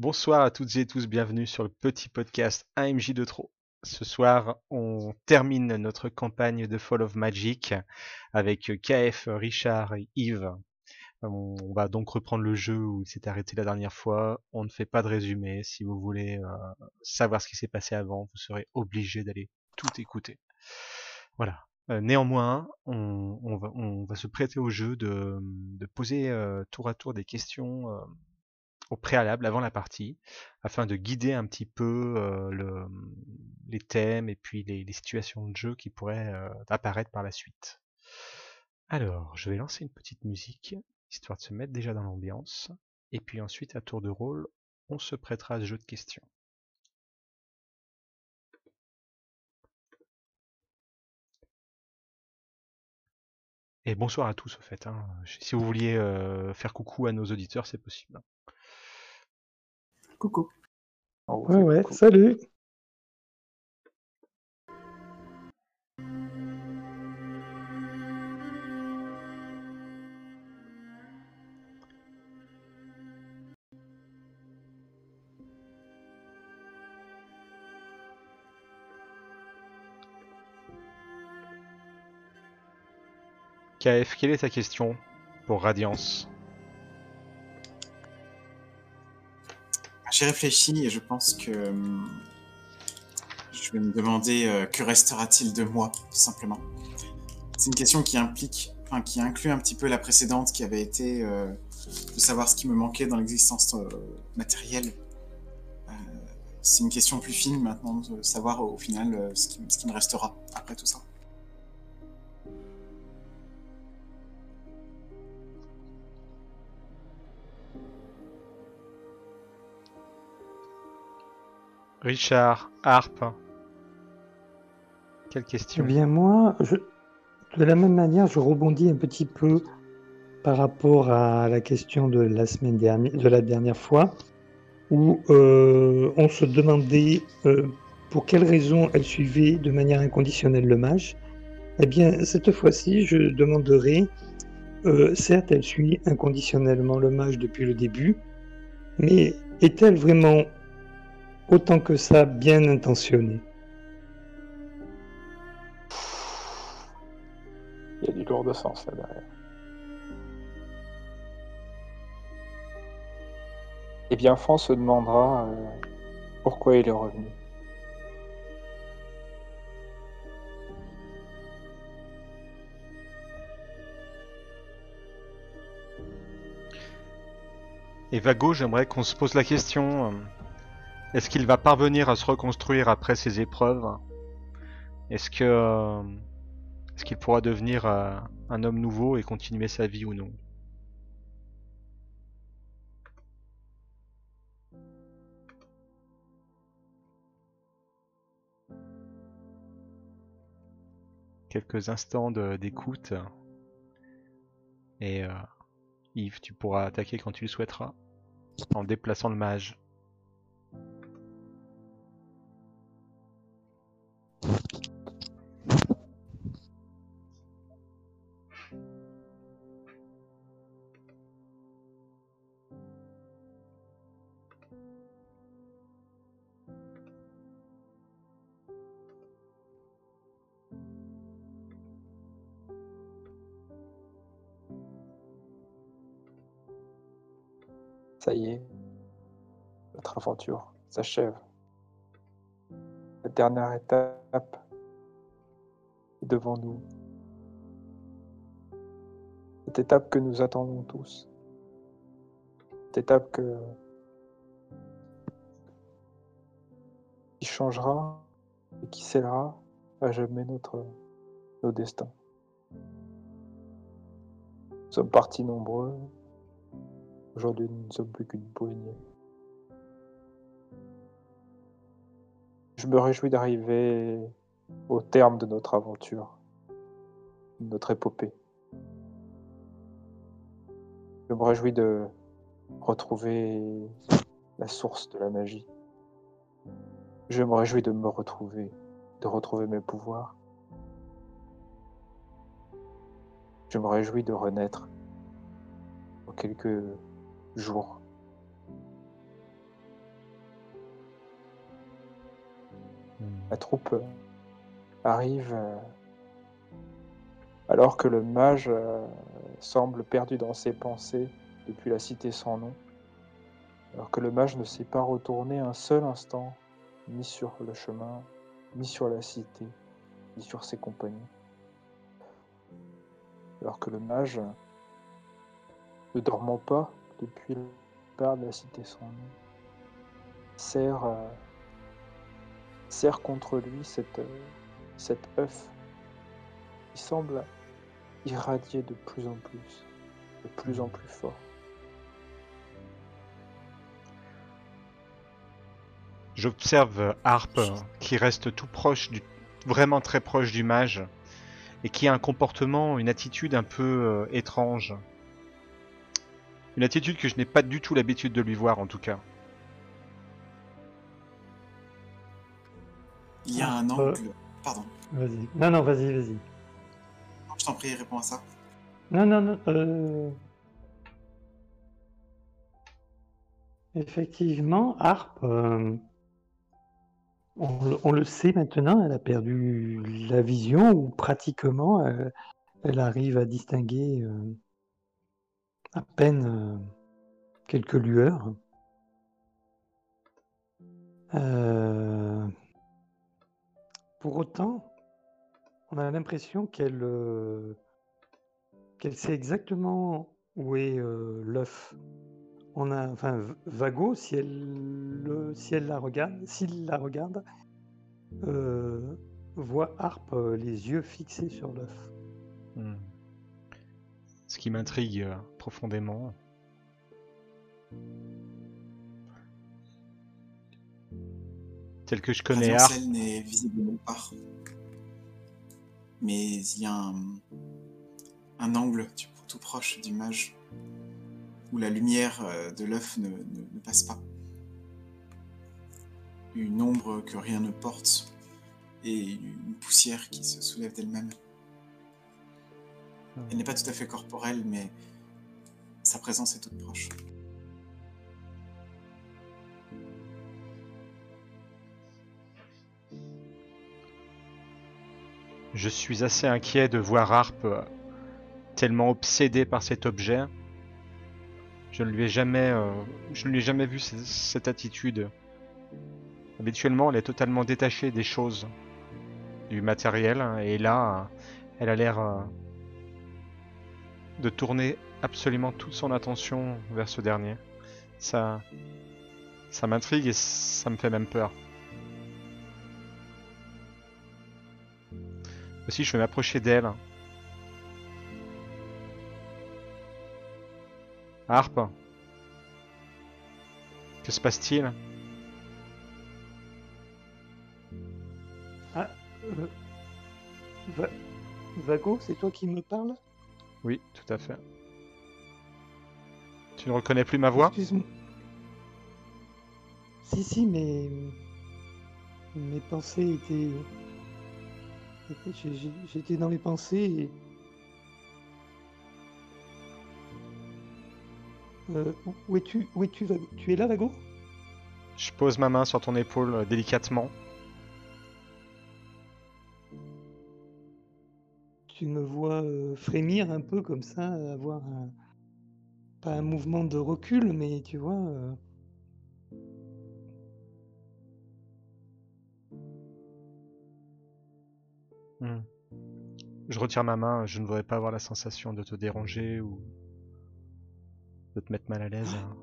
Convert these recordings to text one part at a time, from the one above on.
Bonsoir à toutes et tous, bienvenue sur le petit podcast AMJ de trop. Ce soir, on termine notre campagne de Fall of Magic avec KF, Richard et Yves. On va donc reprendre le jeu où il s'est arrêté la dernière fois. On ne fait pas de résumé. Si vous voulez euh, savoir ce qui s'est passé avant, vous serez obligé d'aller tout écouter. Voilà. Euh, néanmoins, on, va, se prêter au jeu de, poser euh, tour à tour des questions au préalable, avant la partie, afin de guider un petit peu le, les thèmes et puis les, situations de jeu qui pourraient apparaître par la suite. Alors, je vais lancer une petite musique, histoire de se mettre déjà dans l'ambiance, et puis ensuite, à tour de rôle, on se prêtera à ce jeu de questions. Et bonsoir à tous, au fait. Hein. Si vous vouliez faire coucou à nos auditeurs, c'est possible. Coucou. Oh, ouais, ouais, salut. KF, quelle est ta question pour Radiance? J'ai réfléchi et je pense que hum, je vais me demander euh, que restera-t-il de moi, tout simplement. C'est une question qui implique, enfin, qui inclut un petit peu la précédente qui avait été euh, de savoir ce qui me manquait dans l'existence euh, matérielle. c'est une question plus fine maintenant de savoir au final ce qui, ce qui me restera après tout ça. Richard, Harpe. Quelle question Eh bien moi, de la même manière, je rebondis un petit peu par rapport à la question de la semaine dernière, de la dernière fois, où euh, on se demandait euh, pour quelle raison elle suivait de manière inconditionnelle le mage. Eh bien, cette fois-ci, je demanderai, euh, certes, elle suit inconditionnellement le mage depuis le début, mais est-elle vraiment autant que ça bien intentionné. Il y a du lourd de sens là derrière. Eh bien, France se demandera euh, pourquoi il est revenu. Et Vago, j'aimerais qu'on se pose la question euh, est-ce qu'il va parvenir à se reconstruire après ces épreuves? Est-ce que euh, qu'il pourra devenir euh, un homme nouveau et continuer sa vie ou non? Quelques instants d'écoute. Et euh, Yves, tu pourras attaquer quand tu le souhaiteras en déplaçant le mage. Ça y est, notre aventure s'achève. La dernière étape est devant nous. Cette étape que nous attendons tous. Cette étape que... qui changera et qui scellera à jamais notre, nos destins. Nous sommes partis nombreux, Aujourd'hui, nous ne sommes plus qu'une poignée. Je me réjouis d'arriver au terme de notre aventure, de notre épopée. Je me réjouis de retrouver la source de la magie. Je me réjouis de me retrouver, de retrouver mes pouvoirs. Je me réjouis de renaître pour quelques Hmm. La troupe euh, arrive euh, alors que le mage euh, semble perdu dans ses pensées depuis la cité sans nom, alors que le mage ne s'est pas retourné un seul instant, ni sur le chemin, ni sur la cité, ni sur ses compagnons. Alors que le mage, ne dormant pas, depuis le départ de la cité sans nom, serre, euh, serre contre lui cette, euh, cet œuf qui semble irradier de plus en plus, de plus en plus fort. J'observe Harp euh, qui reste tout proche du, vraiment très proche du mage et qui a un comportement, une attitude un peu euh, étrange. Une attitude que je n'ai pas du tout l'habitude de lui voir en tout cas. Il y a un euh. angle. Pardon. Vas-y. Non, non, vas-y, vas-y. Je t'en prie, réponds à ça. Non, non, non. euh, Effectivement, Harp, euh, on, le- on le sait maintenant, elle a perdu la vision, ou pratiquement, euh, elle arrive à distinguer euh, à peine euh, quelques lueurs. Euh, Pour autant, on a l'impression qu'elle euh, sait exactement où est l'œuf. On a, enfin, Vago, si elle, le- si elle la regarde, s'il la regarde, voit Harp euh, les yeux fixés sur l'œuf. Hmm. Ce qui m'intrigue profondément. Tel que je connais Radiancel n'est visible nulle part. Mais il y a un, un angle tout proche du mage où la lumière euh, de l'œuf ne, ne- ne passe pas. Une ombre que rien ne porte et une poussière qui se soulève d'elle-même. Elle n'est pas tout à fait corporelle, mais sa présence est toute proche. je suis assez inquiet de voir Harp euh, tellement obsédé par cet objet. Je ne lui ai jamais, euh, je ne lui ai jamais vu cette attitude. Habituellement, elle est totalement détachée des choses, du matériel, hein, et là, elle a l'air euh, de tourner absolument toute son attention vers ce dernier. Ça, ça m'intrigue et ça me fait même peur. Aussi, je vais m'approcher d'elle. Harpe Que se passe-t-il? Euh, Va- Vago, c'est toi qui me parles? Oui, tout à fait. Tu ne reconnais plus ma voix Excuse-moi. Si, si, mais mes pensées étaient. J'étais dans mes pensées et. Euh, où es-tu Où es-tu, Vago? Tu es là, Vago? Je pose ma main sur ton épaule euh, délicatement. Tu me vois euh, frémir un peu comme ça, avoir un. Pas un mouvement de recul, mais tu vois. euh, Hmm. Je retire ma main, je ne voudrais pas avoir la sensation de te déranger ou de te mettre mal à l'aise. hein.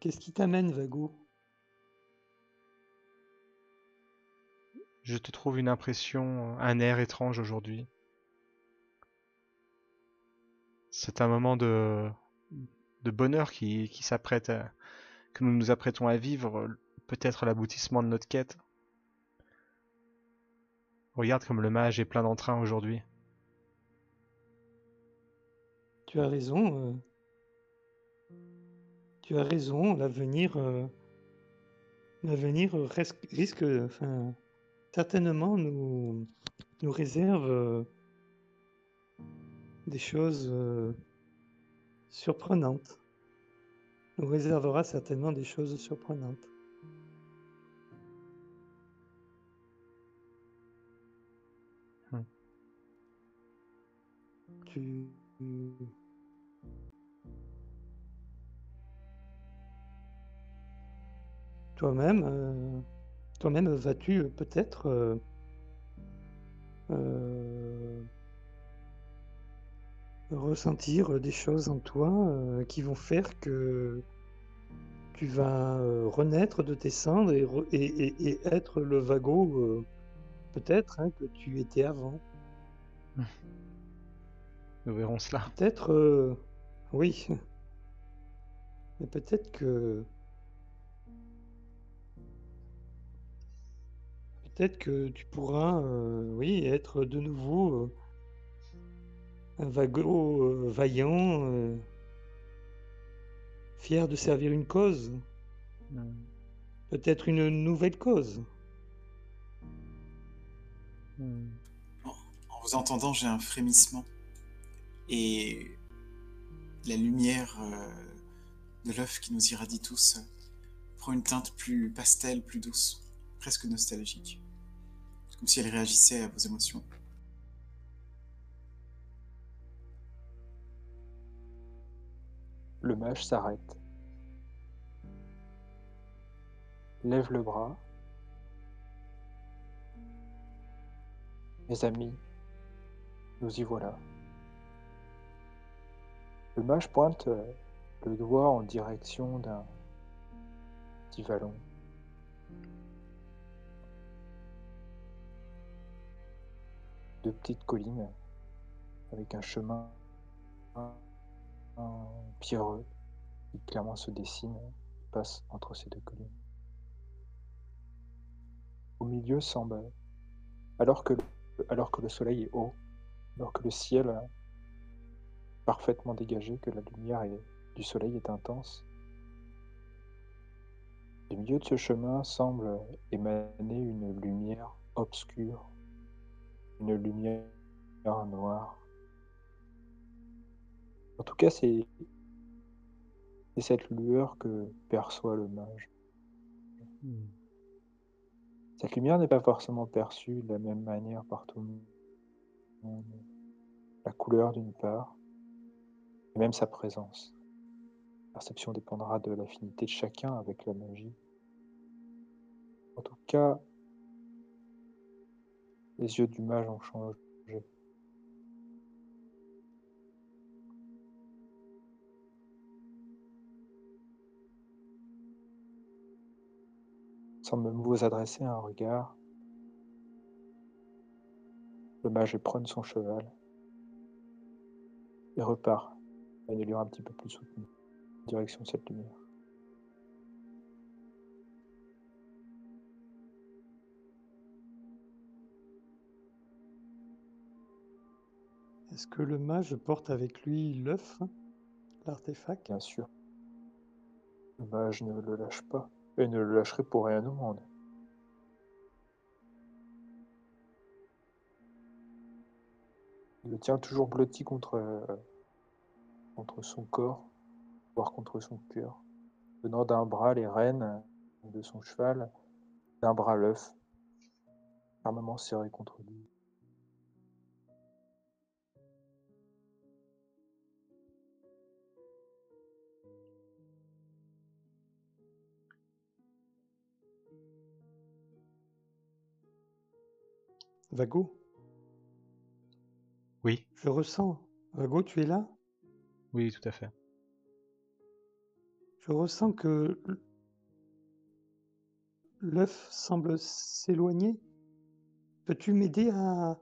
Qu'est-ce qui t'amène, Vago? Je te trouve une impression, un air étrange aujourd'hui. C'est un moment de, de bonheur qui, qui s'apprête que nous nous apprêtons à vivre, peut-être l'aboutissement de notre quête. Regarde comme le mage est plein d'entrain aujourd'hui. Tu as raison. euh, Tu as raison. L'avenir, euh, l'avenir risque, certainement nous, nous réserve euh, des choses euh, surprenantes. nous réservera certainement des choses surprenantes. Hmm. Tu... Toi-même, euh, toi-même vas-tu peut-être euh, euh, ressentir des choses en toi euh, qui vont faire que tu vas euh, renaître de tes cendres et, re- et- et- et être le vagot euh, peut-être hein, que tu étais avant. Nous verrons cela. Peut-être, oui, mais peut-être que peut-être que tu pourras, oui, être de nouveau un vagot euh, vaillant, euh, fier de servir une cause, Hmm. peut-être une nouvelle cause. Hmm. En vous entendant, j'ai un frémissement. Et la lumière euh, de l'œuf qui nous irradie tous euh, prend une teinte plus pastel, plus douce, presque nostalgique. Comme si elle réagissait à vos émotions. Le mage s'arrête. Lève le bras. Mes amis, nous y voilà. Le mage pointe euh, le doigt en direction d'un petit vallon. Deux petites collines avec un chemin pierreux qui clairement se dessine passe entre ces deux collines. Au milieu semble, alors que, alors que le soleil est haut, alors que le ciel est parfaitement dégagé, que la lumière du soleil est intense, du milieu de ce chemin semble émaner une lumière obscure, une lumière noire. En tout cas, c'est cette lueur que perçoit le mage. Hmm. Cette lumière n'est pas forcément perçue de la même manière par tout le monde. La couleur d'une part, et même sa présence. La perception dépendra de l'affinité de chacun avec la magie. En tout cas, les yeux du mage ont changé. Sans même vous adresser un regard, le mage prône son cheval et repart à une allure un petit peu plus soutenue, en direction de cette lumière. Est-ce que le mage porte avec lui l'œuf, l'artefact? Bien sûr, le mage ne le lâche pas, ne le lâcherait pour rien au monde. Il le tient toujours blotti contre, euh, contre son corps, voire contre son cœur, tenant d'un bras les rênes de son cheval, d'un bras l'œuf, fermement serré contre lui. Vago, Oui, je ressens. Vago, tu es là? Oui, tout à fait. Je ressens que l'œuf semble s'éloigner. Peux-tu m'aider à,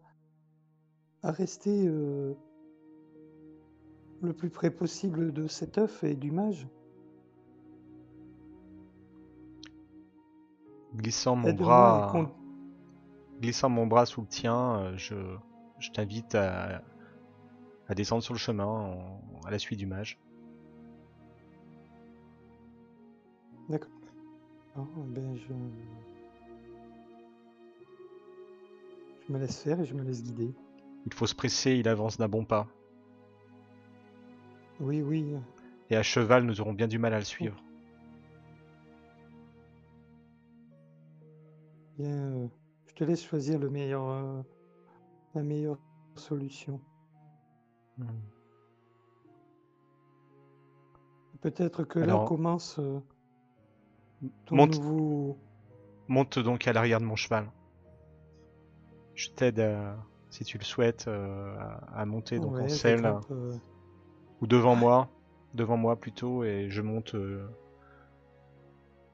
à rester euh, le plus près possible de cet œuf et du mage? Glissant mon bras, glissant mon bras sous le tien, euh, je, je t'invite à, à descendre sur le chemin en- à la suite du mage. D'accord. Oh, ben je... je me laisse faire et je me laisse guider. Il faut se presser, il avance d'un bon pas. Oui, oui. Et à cheval, nous aurons bien du mal à le suivre. Bien, euh, te laisse choisir le meilleur, euh, la meilleure solution. Hmm. Peut-être que là commence euh, ton monte. nouveau. Monte donc à l'arrière de mon cheval. Je t'aide, à- si tu le souhaites, euh, à, à monter donc Ouais, en selle, euh, ou devant moi, devant moi plutôt, et je monte euh,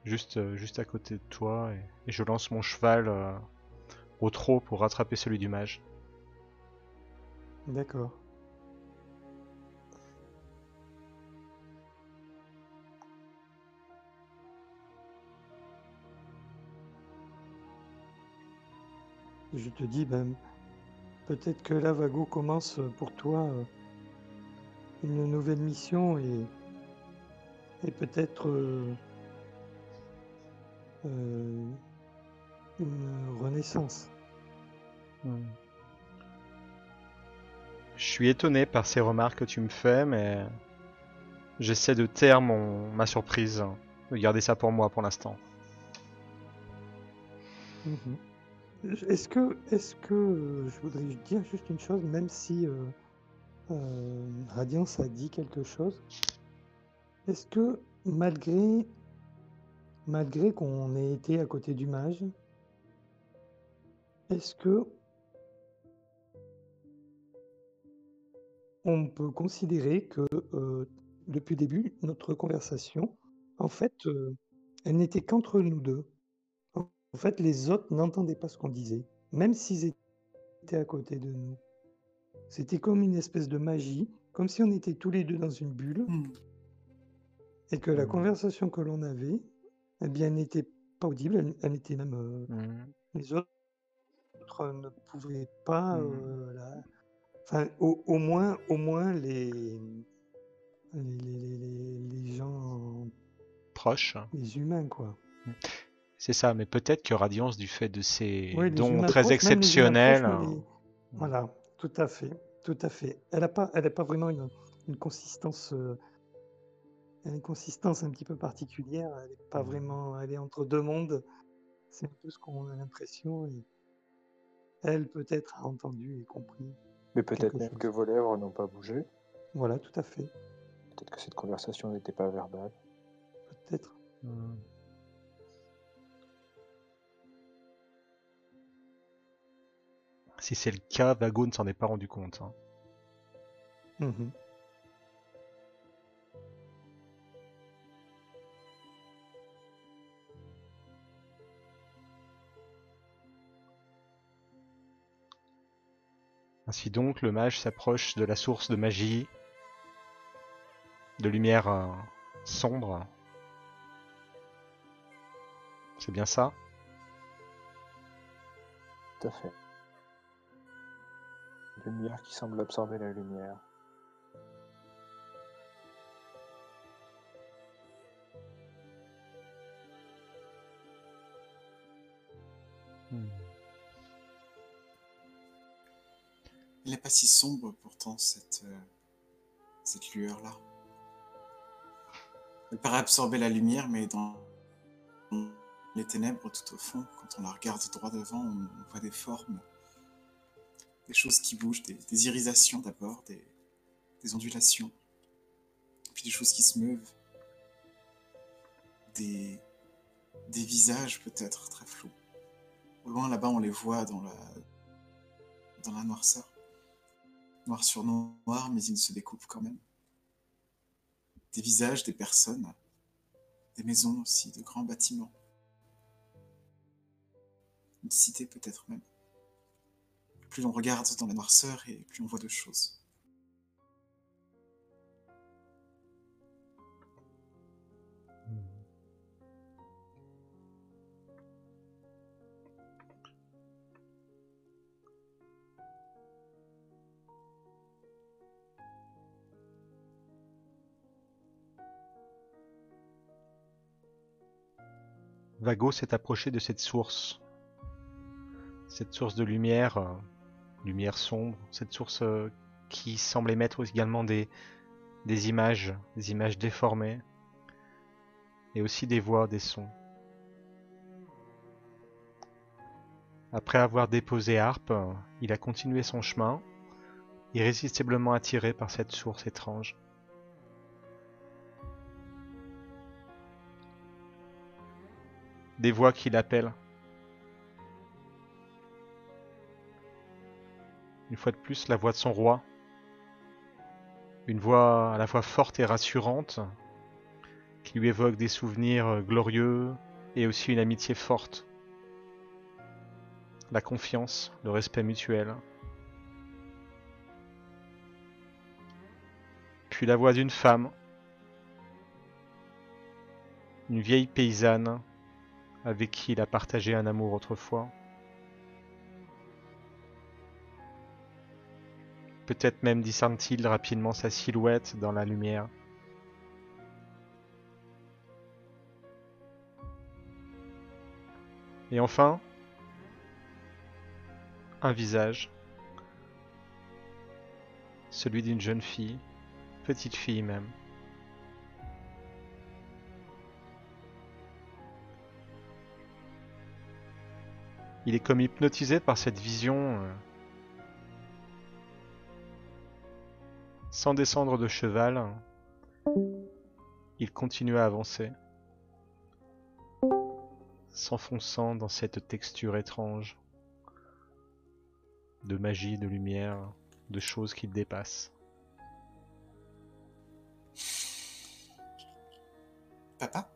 juste, euh, juste à côté de toi, et, et je lance mon cheval euh, au trot pour rattraper celui du mage. D'accord. Je te dis, ben, peut-être que là, Vago commence pour toi euh, une nouvelle mission et, et peut-être euh, euh, une renaissance. Je suis étonné par ces remarques que tu me fais, mais j'essaie de taire mon, ma surprise, de garder ça pour moi pour l'instant. Mhm. Est-ce que, est-ce que euh, je voudrais dire juste une chose, même si euh, euh, Radiance a dit quelque chose, est-ce que malgré, malgré qu'on ait été à côté du mage, est-ce que on peut considérer que euh, depuis le début, notre conversation, en fait, euh, elle n'était qu'entre nous deux? En fait, les autres n'entendaient pas ce qu'on disait, même s'ils étaient à côté de nous. C'était comme une espèce de magie, comme si on était tous les deux dans une bulle, Hmm. et que la Mhm. conversation que l'on avait, eh bien, n'était pas audible, elle, elle était même... euh, Hmm. les autres ne pouvaient pas... Mhm. euh, la- Enfin, au, au moins, au moins les... Les, les- les- les gens, Proche. les humains, quoi. C'est ça, mais peut-être que Radiance, du fait de ses Oui, dons très proches, exceptionnels, proches, les- Voilà, tout à fait, tout à fait. Elle n'a pas, elle a pas vraiment une, une consistance, euh, une consistance un petit peu particulière. Elle est pas Mhm. vraiment, elle est entre deux mondes. C'est un peu ce qu'on a l'impression. Et elle peut-être a entendu et compris. Mais peut-être même chose. que vos lèvres n'ont pas bougé. Voilà, tout à fait, Peut-être que cette conversation n'était pas verbale. peut-être. Hmm. Si c'est le cas, Vago ne s'en est pas rendu compte. hein. Mhm. Ainsi donc, le mage s'approche de la source de magie, de lumière euh, sombre. C'est bien ça? Tout à fait. Lumière qui semble absorber la lumière. Elle n'est pas si sombre pourtant, cette, euh, cette lueur-là. Elle paraît absorber la lumière, mais dans les ténèbres tout au fond, quand on la regarde droit devant, on, voit des formes, des choses qui bougent, des, irisations d'abord, des, des ondulations, puis des choses qui se meuvent, des, des visages peut-être très flous. Au loin là-bas, on les voit dans la, dans la noirceur noir sur noir, mais ils se découpent quand même. Des visages, des personnes, des maisons aussi, de grands bâtiments. Une cité peut-être même. Plus l'on regarde dans la noirceur et plus on voit de choses. Vago s'est approché de cette source. Cette source de lumière, euh, lumière sombre, cette source euh, qui semble émettre également des, des images, des images déformées, et aussi des voix, des sons. Après avoir déposé Harpe, il a continué son chemin, irrésistiblement attiré par cette source étrange. Des voix qui l'appellent. Une fois de plus, la voix de son roi. Une voix à la fois forte et rassurante, qui lui évoque des souvenirs glorieux et aussi une amitié forte. La confiance, le respect mutuel. Puis la voix d'une femme, une vieille paysanne avec qui il a partagé un amour autrefois. Peut-être même discerne-t-il rapidement sa silhouette dans la lumière. Et enfin, un visage. Celui d'une jeune fille, petite fille même. Il est comme hypnotisé par cette vision. euh, Sans descendre de cheval, il continue à avancer, s'enfonçant dans cette texture étrange de magie, de lumière, de choses qui dépassent. Papa?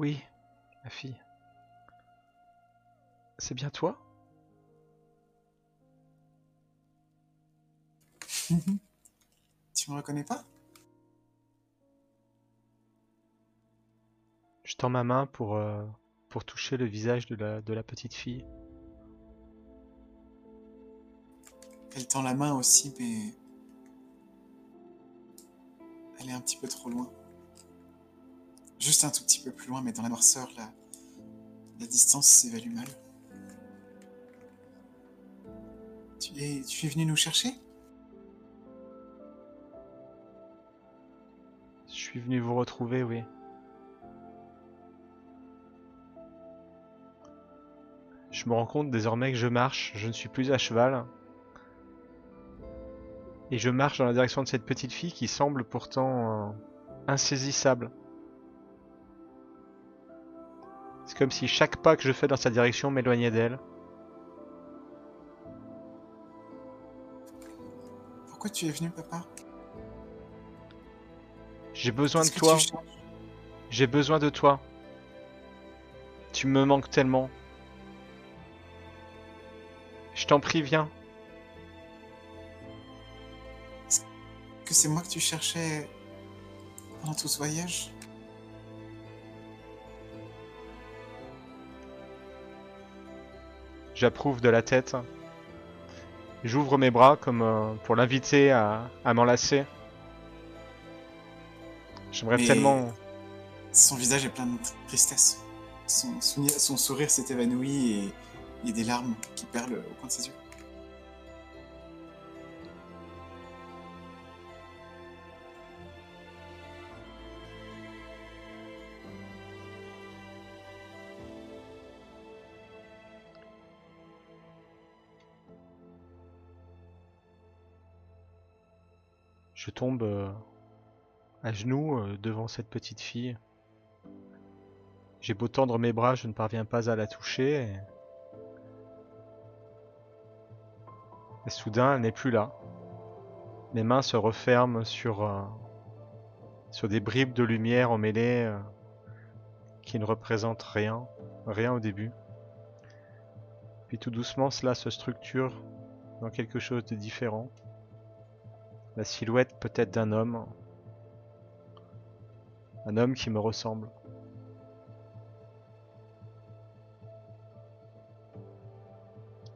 Oui, ma fille. C'est bien toi? Tu me reconnais pas? Je tends ma main pour, euh, pour toucher le visage de la, de la petite fille. Elle tend la main aussi, mais... Elle est un petit peu trop loin. Juste un tout petit peu plus loin, mais dans la noirceur, la, distance s'évalue mal. Tu es, tu es venu nous chercher? Je suis venu vous retrouver, oui. Je me rends compte désormais que je marche, je ne suis plus à cheval. Et je marche dans la direction de cette petite fille qui semble pourtant euh, insaisissable. C'est comme si chaque pas que je fais dans sa direction m'éloignait d'elle. Pourquoi tu es venu, papa? J'ai besoin de toi. J'ai besoin de toi. Tu me manques tellement. Je t'en prie, viens. Que c'est moi que tu cherchais pendant tout ce voyage? J'approuve de la tête. J'ouvre mes bras comme euh, pour l'inviter à, à m'enlacer. J'aimerais Mais- tellement. Son visage est plein de tristesse. Son, son- son sourire s'est évanoui et il y a des larmes qui perlent au coin de ses yeux. Je tombe euh, à genoux euh, devant cette petite fille. J'ai beau tendre mes bras, je ne parviens pas à la toucher. Et, soudain, elle n'est plus là. Mes mains se referment sur, euh, des bribes de lumière emmêlées qui ne représentent rien, rien au début. Puis tout doucement, cela se structure dans quelque chose de différent. La silhouette peut-être d'un homme. Un homme qui me ressemble.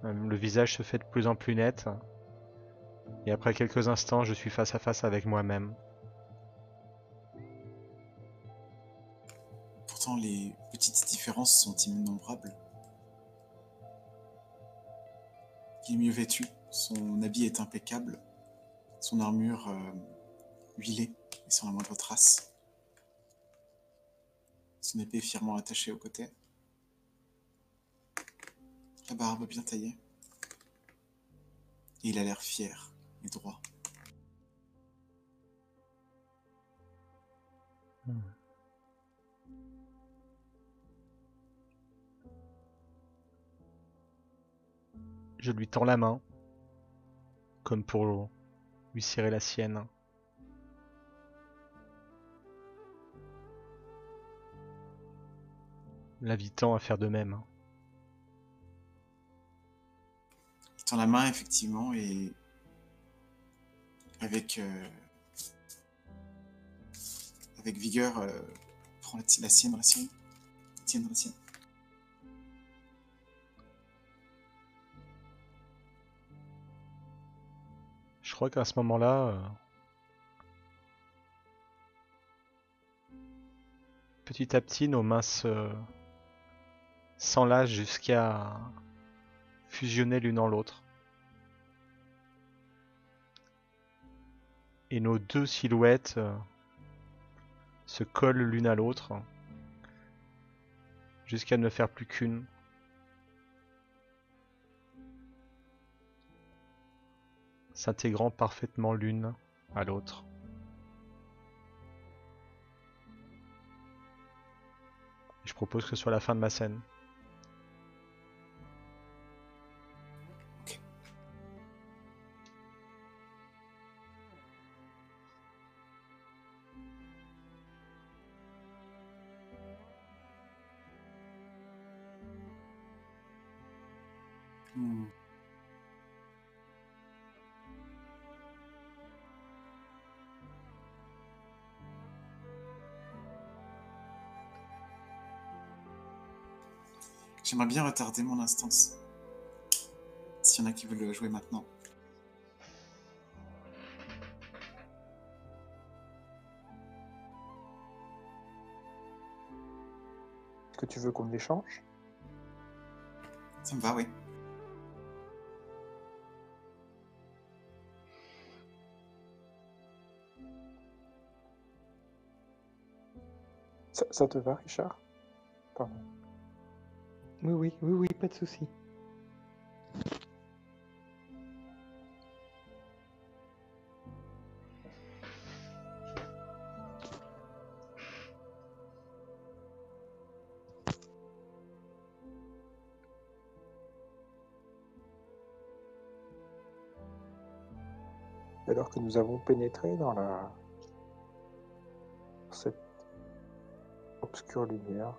Euh, Le visage se fait de plus en plus net. Et après quelques instants, je suis face à face avec moi-même. Pourtant, les petites différences sont innombrables. qui est mieux vêtu. Son habit est impeccable, son armure euh, huilée et sans la moindre trace. Son épée fièrement attachée au côté. La barbe bien taillée. Et il a l'air fier et droit. Je lui tends la main, comme pour lui serrer la sienne. L'invitant à faire de même. Il la main, effectivement, et avec, euh, avec vigueur, euh, prend la, sienne, la sienne, la sienne. Je crois qu'à ce moment-là, euh, petit à petit, nos mains se s'enlacent jusqu'à fusionner l'une en l'autre. Et nos deux silhouettes euh, se collent l'une à l'autre jusqu'à ne faire plus qu'une. S'intégrant parfaitement l'une à l'autre. Je propose que ce soit la fin de ma scène. J'aimerais bien retarder mon instance. S'il y en a qui veulent le jouer maintenant. Est-ce que tu veux qu'on l'échange Ça me va, oui. ça, ça te va, Richard? Pardon. Oui, oui, oui, oui, pas de souci. Alors que nous avons pénétré dans la cette obscure lumière,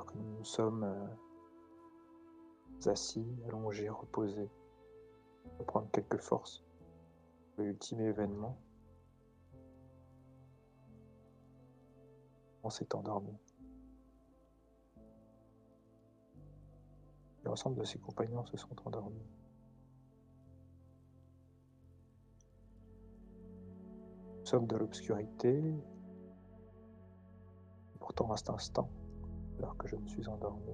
alors que nous sommes euh, assis, allongés, reposés, pour prendre quelques forces l'ultime événement, on s'est endormi. L'ensemble de ses compagnons se sont endormis. Nous sommes dans l'obscurité. Pourtant, à cet instant, alors que je me suis endormi,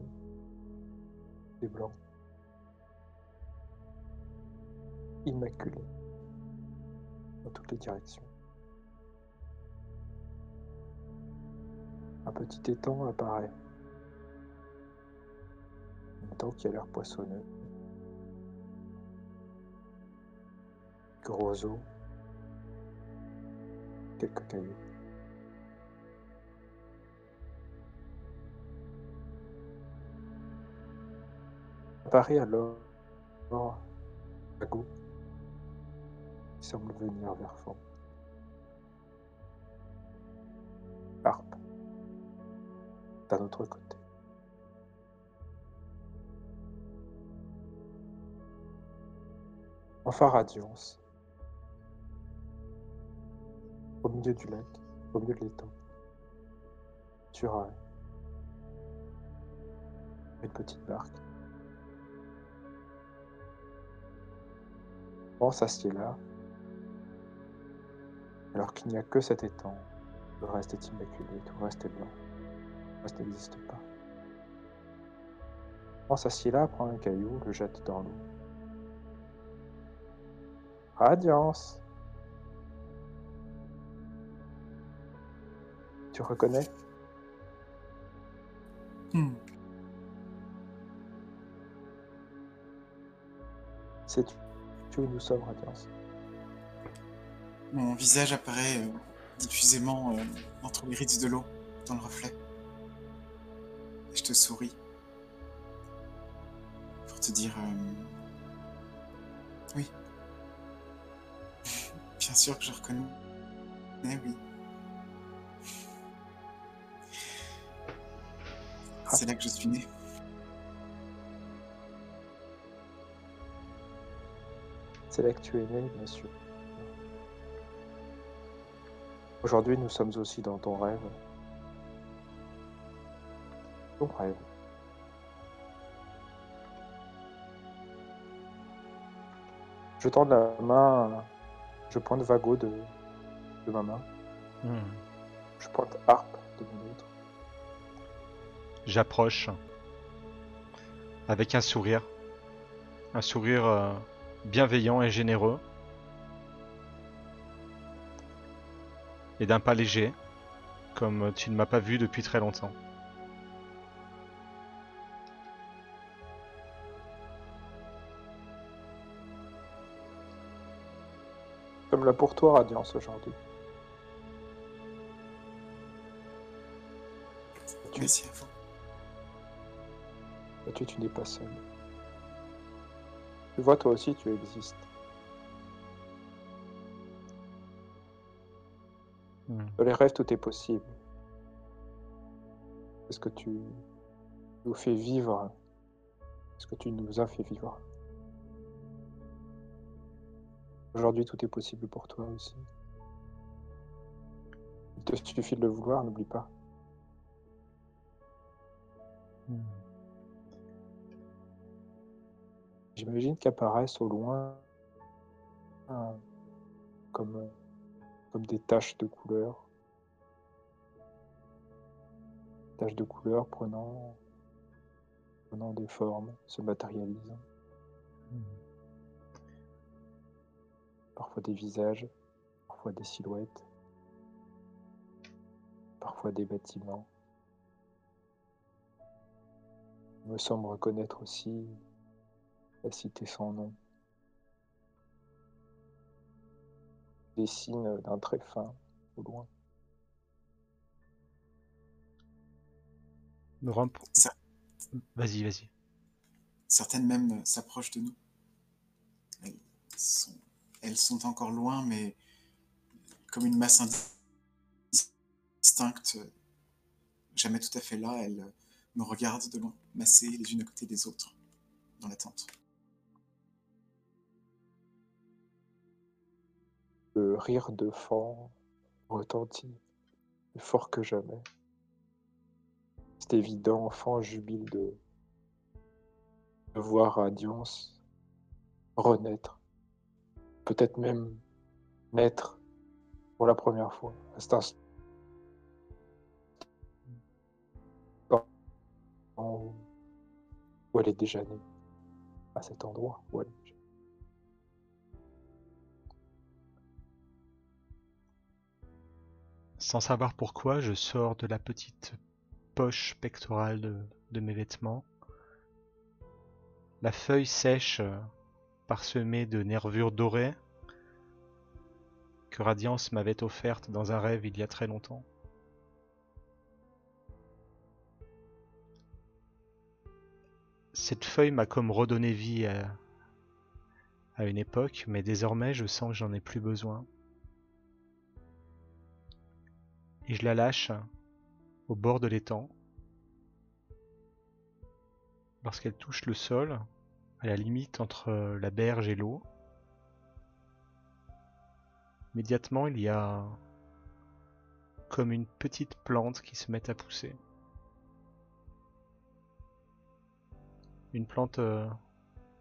c'est blanc, immaculé, dans toutes les directions. Un petit étang apparaît. Un étang qui a l'air poissonneux. Gros eau. Quelques cailloux. Apparaît alors Ago qui semble venir vers fond. Harpe d'un autre côté. Enfin Radiance. Au milieu du lac, au milieu de l'étang. Euh, une petite barque. On s'assied là, alors qu'il n'y a que cet étang. Le reste est immaculé, tout le reste est blanc. Ça n'existe pas. On s'assied là, prend un caillou, le jette dans l'eau. Radiance. Tu reconnais? Hmm. C'est où nous sommes, Radiance. Mon visage apparaît euh, diffusément euh, entre les rides de l'eau, dans le reflet. Et je te souris. Pour te dire... euh, Oui. Bien sûr que je reconnais. Eh oui. C'est là que je suis né. C'est là que tu es né, bien sûr. Aujourd'hui, nous sommes aussi dans ton rêve. Ton rêve. Je tends la main, je pointe Vago de, de ma main, Hmm. je pointe Harpe de mon autre. J'approche avec un sourire, un sourire euh, bienveillant et généreux, et d'un pas léger, comme tu ne m'as pas vu depuis très longtemps. Comme là pour toi, Radiance, aujourd'hui. Tu, Merci à vous. tu, tu n'es pas seul. Tu vois, toi aussi, tu existes. Hmm. Dans les rêves, tout est possible. Est-ce que tu nous fais vivre? Est-ce que tu nous as fait vivre? Aujourd'hui, tout est possible pour toi aussi. Il te suffit de le vouloir, n'oublie pas. Hmm. J'imagine qu'apparaissent au loin euh, comme, euh, comme des taches de couleur. Taches de couleur prenant, prenant des formes, se matérialisant. Parfois des visages, parfois des silhouettes, parfois des bâtiments. Il me semble reconnaître aussi la cité sans nom. Des signes d'un trait fin au loin. Ça- Vas-y, vas-y. Certaines même s'approchent de nous. Elles sont, elles sont encore loin, mais comme une masse indistincte, jamais tout à fait là, elles me regardent de loin, massées les unes à côté des autres, dans l'attente. Le rire de Fan retentit, plus fort que jamais. C'est évident, Fan jubile de, voir Radiance renaître, peut-être même naître pour la première fois. Cet instant où elle est déjà née, à cet endroit où elle Sans savoir pourquoi, je sors de la petite poche pectorale de, mes vêtements. La feuille sèche, euh, parsemée de nervures dorées, que Radiance m'avait offerte dans un rêve il y a très longtemps. Cette feuille m'a comme redonné vie à une époque, mais désormais je sens que j'en ai plus besoin. Et je la lâche au bord de l'étang. Lorsqu'elle touche le sol, à la limite entre la berge et l'eau, immédiatement il y a comme une petite plante qui se met à pousser. Une plante euh,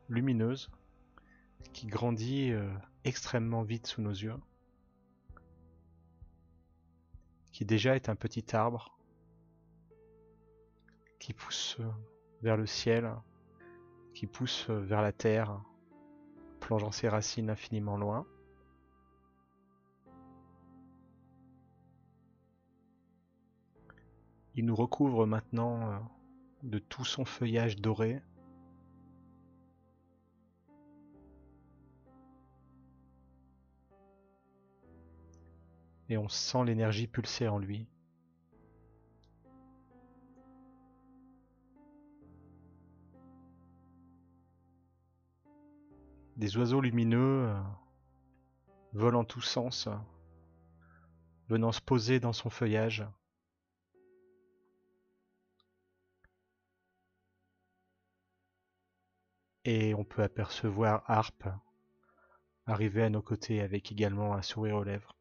lumineuse qui grandit euh, extrêmement vite sous nos yeux. Qui déjà est un petit arbre qui pousse euh, vers le ciel, qui pousse euh, vers la terre, plongeant ses racines infiniment loin. Il nous recouvre maintenant euh, de tout son feuillage doré. Et on sent l'énergie pulser en lui. Des oiseaux lumineux euh, volent en tous sens, venant se poser dans son feuillage. Et on peut apercevoir Harpe arriver à nos côtés avec également un sourire aux lèvres.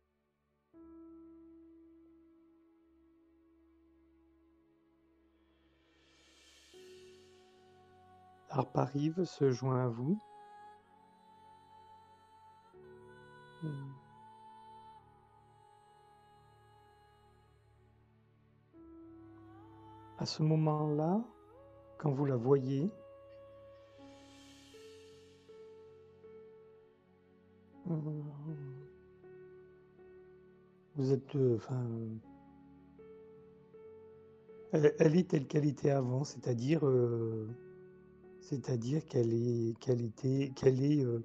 Harpe arrive, se joint à vous. À ce moment-là, quand vous la voyez, vous êtes, euh, enfin, elle, elle est telle qu'elle était avant, c'est-à-dire, euh, c'est-à-dire qu'elle est, qu'elle était, qu'elle est, euh,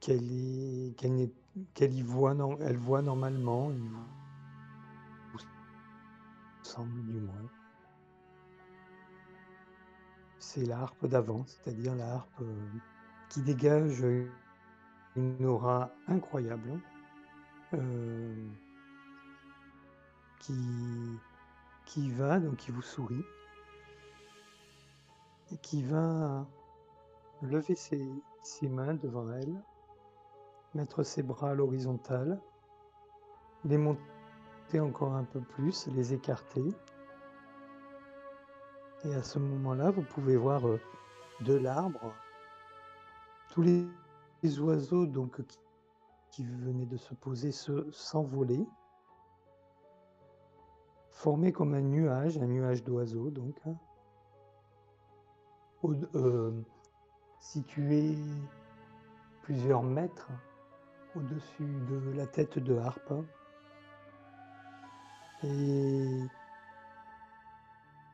qu'elle est, qu'elle n'est, qu'elle y voit, non, elle voit normalement, il semble du moins. C'est la harpe d'avant, c'est-à-dire la harpe euh, qui dégage une aura incroyable, euh, qui, qui va, donc qui vous sourit, qui va lever ses, mains devant elle, mettre ses bras à l'horizontale, les monter encore un peu plus, les écarter. Et à ce moment-là, vous pouvez voir euh, de l'arbre tous les, oiseaux donc qui, venaient de se poser se s'envoler, former comme un nuage, un nuage d'oiseaux donc, hein, euh, situé plusieurs mètres au-dessus de la tête de Harpe. Et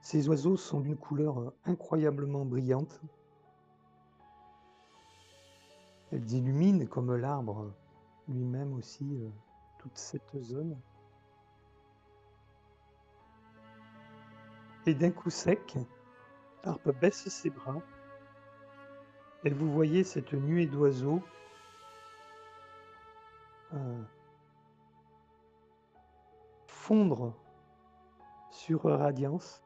ces oiseaux sont d'une couleur incroyablement brillante. Elles illuminent comme l'arbre lui-même aussi euh, toute cette zone. Et d'un coup sec, Harpe baisse ses bras et vous voyez cette nuée d'oiseaux euh, fondre sur Radiance.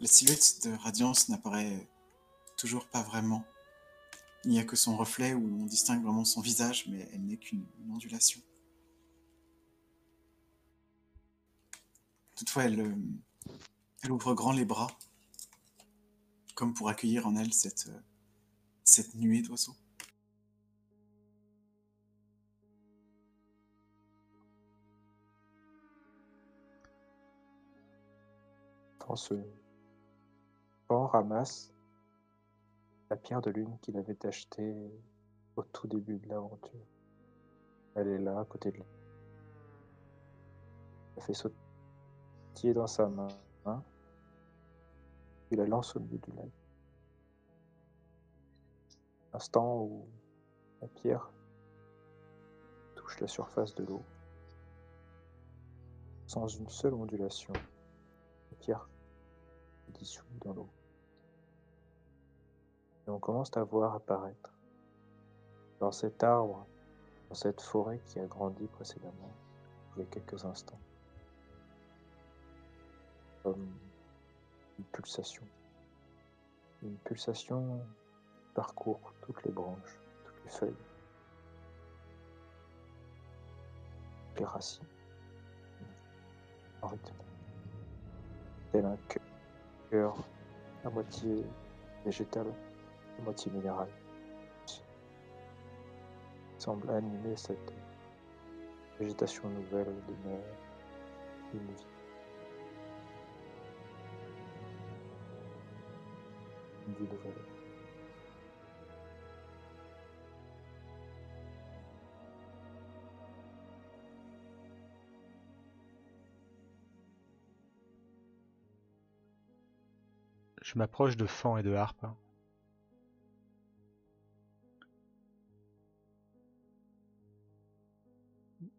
La silhouette de Radiance n'apparaît toujours pas vraiment. Il n'y a que son reflet où on distingue vraiment son visage, mais elle n'est qu'une une ondulation. Toutefois, elle, euh, elle ouvre grand les bras, comme pour accueillir en elle cette, euh, nuée d'oiseaux. Quand ce ramasse la pierre de lune qu'il avait achetée au tout début de l'aventure. Elle est là, à côté de lui. Elle fait sautiller dans sa main. Il la lance au milieu du lac. Instant où la pierre touche la surface de l'eau. Sans une seule ondulation, la pierre dissout dans l'eau. Et on commence à voir apparaître dans cet arbre, dans cette forêt qui a grandi précédemment, il y a quelques instants, comme une pulsation. Une pulsation parcourt toutes les branches, toutes les feuilles, les racines, en rythme, tel un cœur à moitié végétal, moitié minéral, semble animer cette végétation nouvelle de nouvelle. Je m'approche de Fan et de Harpe.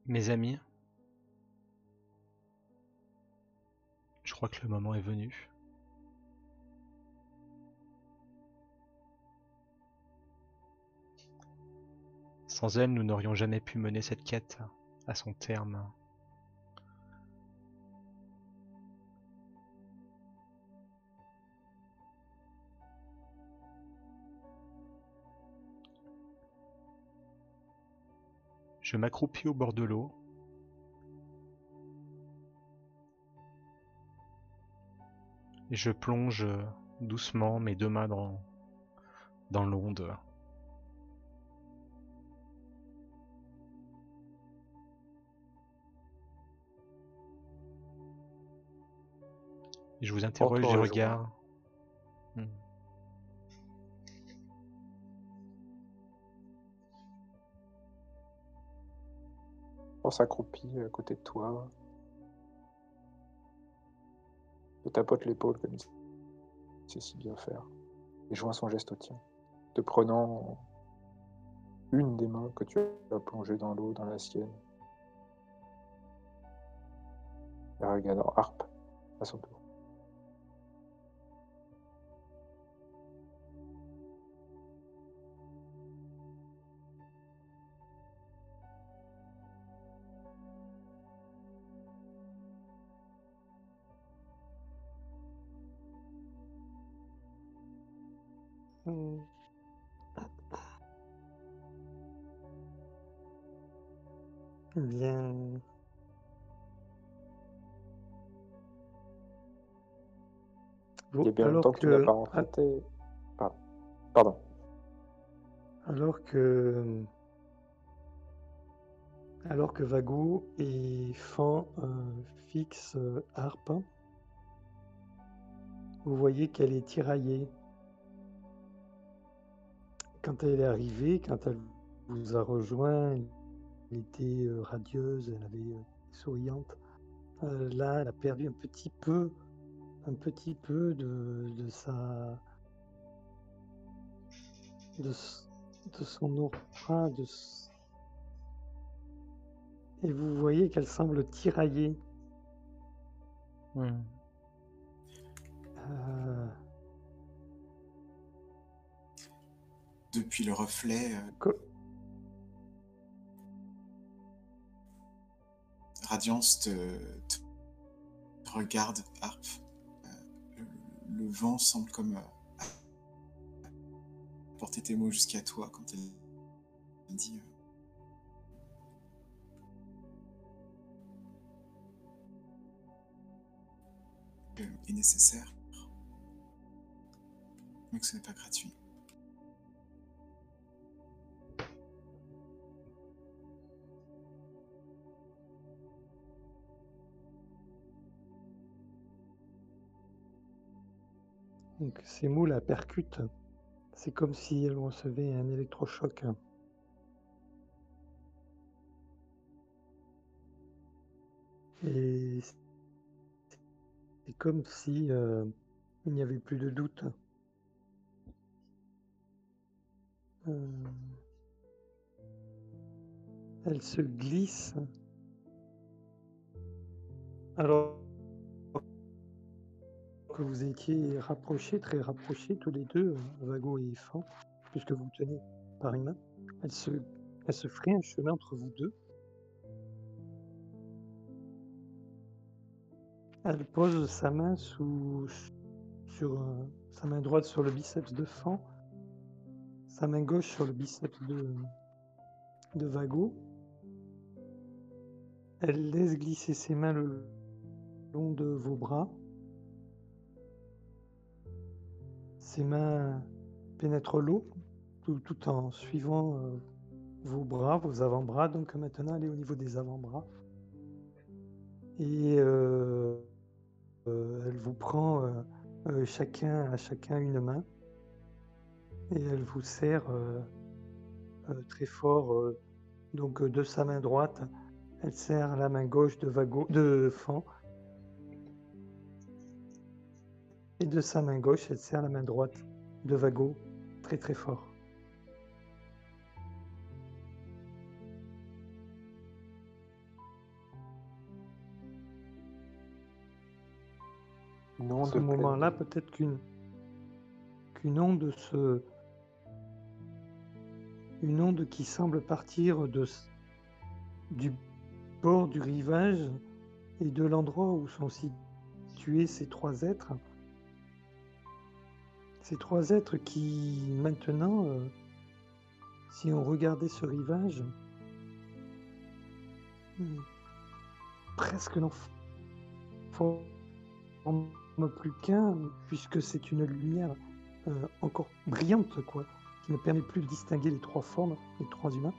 Mes amis, je crois que le moment est venu. Sans elle, nous n'aurions jamais pu mener cette quête à son terme. Je m'accroupis au bord de l'eau. Et je plonge doucement mes deux mains dans, dans l'onde. Et je vous interroge du un regard. S'accroupit à côté de toi. te tapote l'épaule comme il sait si bien faire. Et joint son geste au tien. Te prenant une des mains que tu as plongée dans l'eau, dans la sienne. Et regardant Harpe à son tour. Bien. Il y a bien alors longtemps que tu que, n'as pas tes- Pardon. Pardon. alors que, alors que Vago et Fan euh, fixent euh, Harpe, vous voyez qu'elle est tiraillée. Quand elle est arrivée, quand elle vous a rejoint, elle était euh, radieuse, elle avait euh, souriante. Euh, là, elle a perdu un petit peu, un petit peu de, de sa, de, s- de son aura, de et vous voyez qu'elle semble tiraillée. Hmm. Euh, Depuis le reflet, euh, co- Te, regarde. Euh, le, vent semble comme euh, porter tes mots jusqu'à toi quand elle dit euh, est nécessaire, mais que ce n'est pas gratuit. Donc ces mots la percutent. C'est comme si elle recevait un électrochoc. Et c'est comme si euh, il n'y avait plus de doute. Euh, Elle se glisse. Alors que vous étiez rapprochés, très rapprochés tous les deux, euh, Vago et Fan, puisque vous tenez par une main, elle se, elle se ferait un chemin entre vous deux. Elle pose sa main sous, sur euh, sa main droite sur le biceps de Fan, sa main gauche sur le biceps de, de Vago. Elle laisse glisser ses mains le long de vos bras. Ses mains pénètrent l'eau tout, en suivant euh, vos bras, vos avant-bras. Donc maintenant, elle est au niveau des avant-bras. Et euh, euh, elle vous prend chacun à chacun une main. Et elle vous serre très fort. donc de sa main droite, elle serre la main gauche de, Vago, de. Et de sa main gauche, elle serre la main droite de Vago très très fort. Non À ce moment-là, peut-être qu'une qu'une onde se une onde qui semble partir de du bord du rivage et de l'endroit où sont situés ces trois êtres. Ces trois êtres qui maintenant, euh, si on regardait ce rivage, hmm, presque n'en f- forment plus qu'un, puisque c'est une lumière euh, encore brillante, quoi, qui ne permet plus de distinguer les trois formes, les trois humains.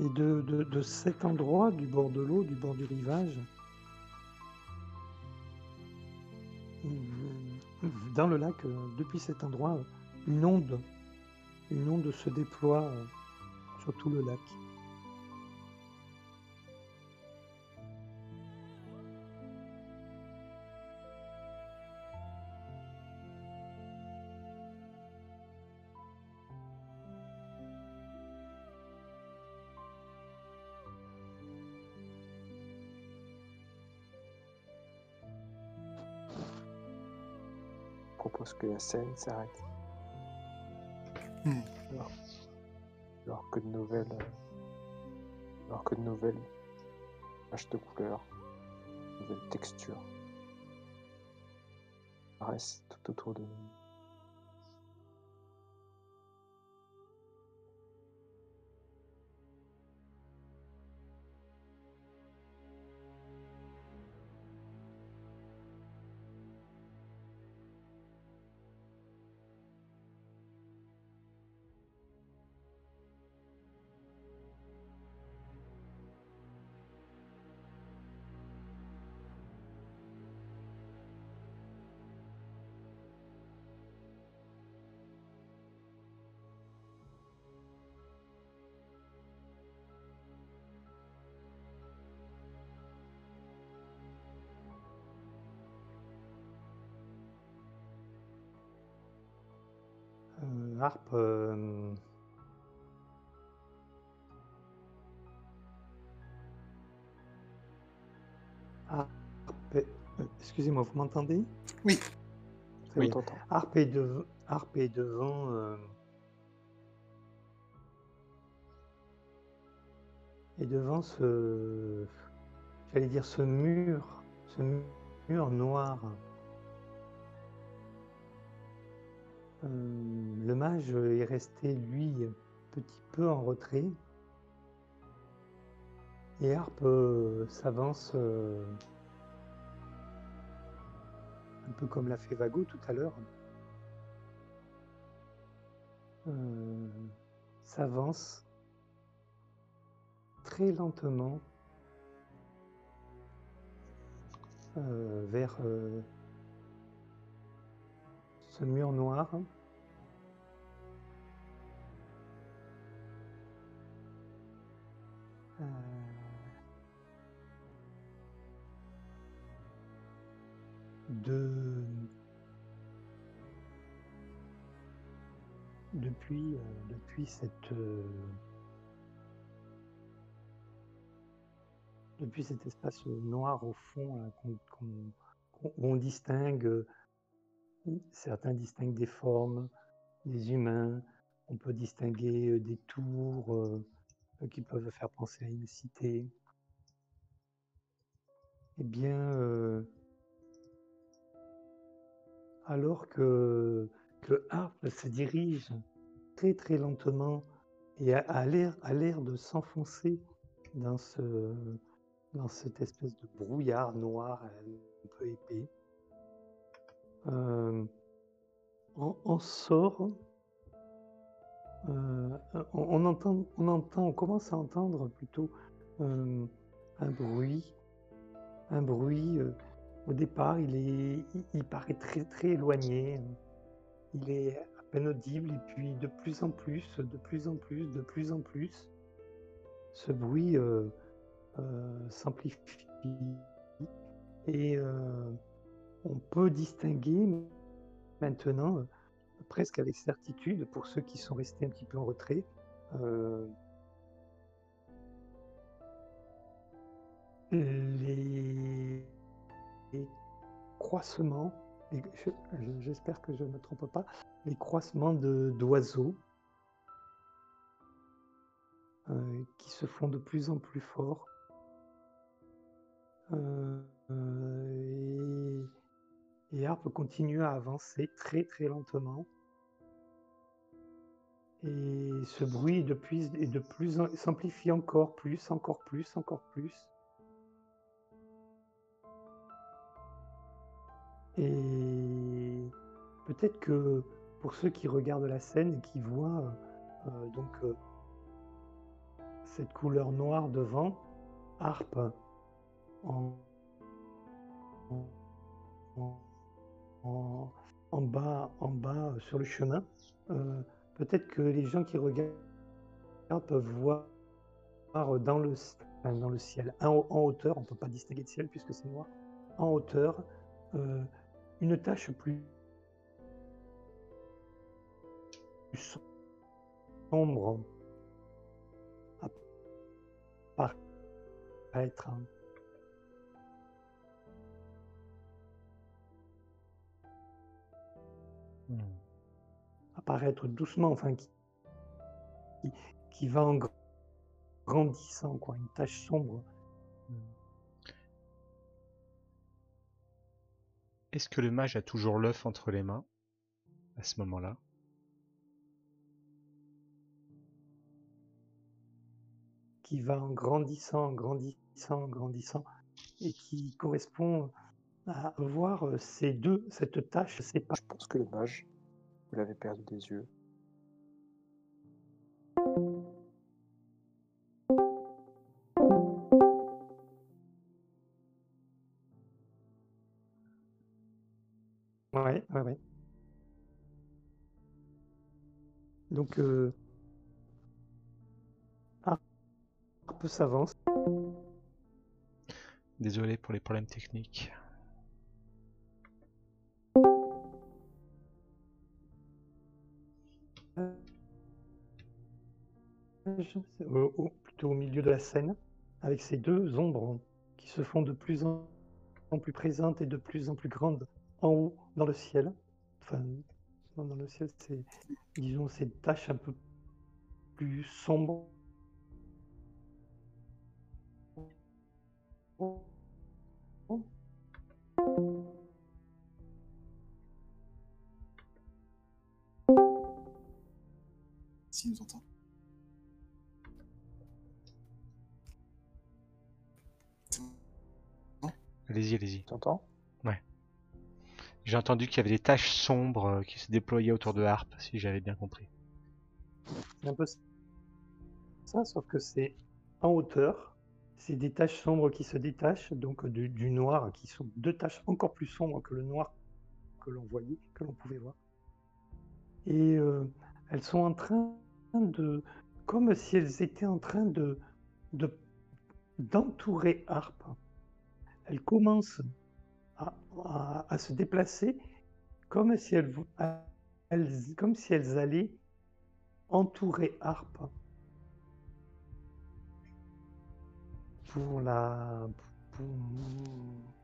Et de, cet endroit, du bord de l'eau, du bord du rivage, euh, dans le lac, euh, depuis cet endroit, euh, une onde, une onde se déploie euh, sur tout le lac. Que la scène s'arrête. Hmm. Alors, alors que de nouvelles. euh, Alors que de nouvelles taches de couleur, nouvelles textures apparaissent tout autour de nous. Harpe, euh, Harpe, euh, excusez-moi, vous m'entendez? Oui. Très Oui, t'entends. Harpe est, dev- Harpe est devant. euh, est devant ce. J'allais dire ce mur. Ce mu- mur noir. Le mage est resté, lui, petit peu en retrait. Et Harpe euh, s'avance euh, un peu comme l'a fait Vago tout à l'heure. Euh, s'avance très lentement euh, vers euh, ce mur noir. Euh, de depuis euh, depuis cette euh, depuis cet espace noir au fond qu'on- distingue certains distinguent des formes des humains on peut distinguer euh, des tours euh, qui peuvent faire penser à une cité eh bien euh, alors que, que se dirige très très lentement et a, l'air de s'enfoncer dans dans cette espèce de brouillard noir un peu épais. Euh, on, sort. Euh, on, entend, on commence à entendre plutôt euh, un bruit, un bruit. Au départ, il est, il, paraît très très éloigné. Il est à peine audible et puis de plus en plus, de plus en plus, de plus en plus, ce bruit s'amplifie et on peut distinguer maintenant, presque avec certitude, pour ceux qui sont restés un petit peu en retrait, les, croissements, j'espère que je ne me trompe pas, les croissements d'oiseaux qui se font de plus en plus forts. Et Harpe continue à avancer très très lentement. Et ce bruit est de plus, et de plus s'amplifie encore plus, encore plus, encore plus. Et peut-être que pour ceux qui regardent la scène et qui voient euh, donc euh, cette couleur noire devant, harpe en, bas, en bas euh, sur le chemin, peut-être que les gens qui regardent peuvent voir dans le, dans le ciel, en, hauteur, on ne peut pas distinguer le ciel puisque c'est noir, en hauteur, une tâche plus sombre apparaître. Hmm. Apparaître doucement, enfin qui, qui, va en grandissant, quoi, une tache sombre. Hmm. Est-ce que le mage a toujours l'œuf entre les mains à ce moment-là? Qui va en grandissant, en grandissant, en grandissant, et qui correspond à voir euh, ces deux, cette tâche Je pense que le mage, vous l'avez perdu des yeux. Ouais, ouais, ouais. Donc, euh... un peu s'avance. Désolé pour les problèmes techniques. Plutôt au milieu de la scène, avec ces deux ombres qui se font de plus en plus présentes et de plus en plus grandes en haut dans le ciel. Enfin, dans le ciel, c'est, disons, ces taches un peu plus sombres. S'il nous entend. Allez-y, allez-y. T'entends Ouais. J'ai entendu qu'il y avait des taches sombres euh, qui se déployaient autour de Harp, si j'avais bien compris. Un peu ça, sauf que c'est en hauteur. C'est des taches sombres qui se détachent, donc du, noir, qui sont deux taches encore plus sombres que le noir que l'on voyait, que l'on pouvait voir. Et euh, elles sont en train de, comme si elles étaient en train de d'entourer Harp elles commencent à, se déplacer comme si elles, comme si elles allaient entourer Harpe pour la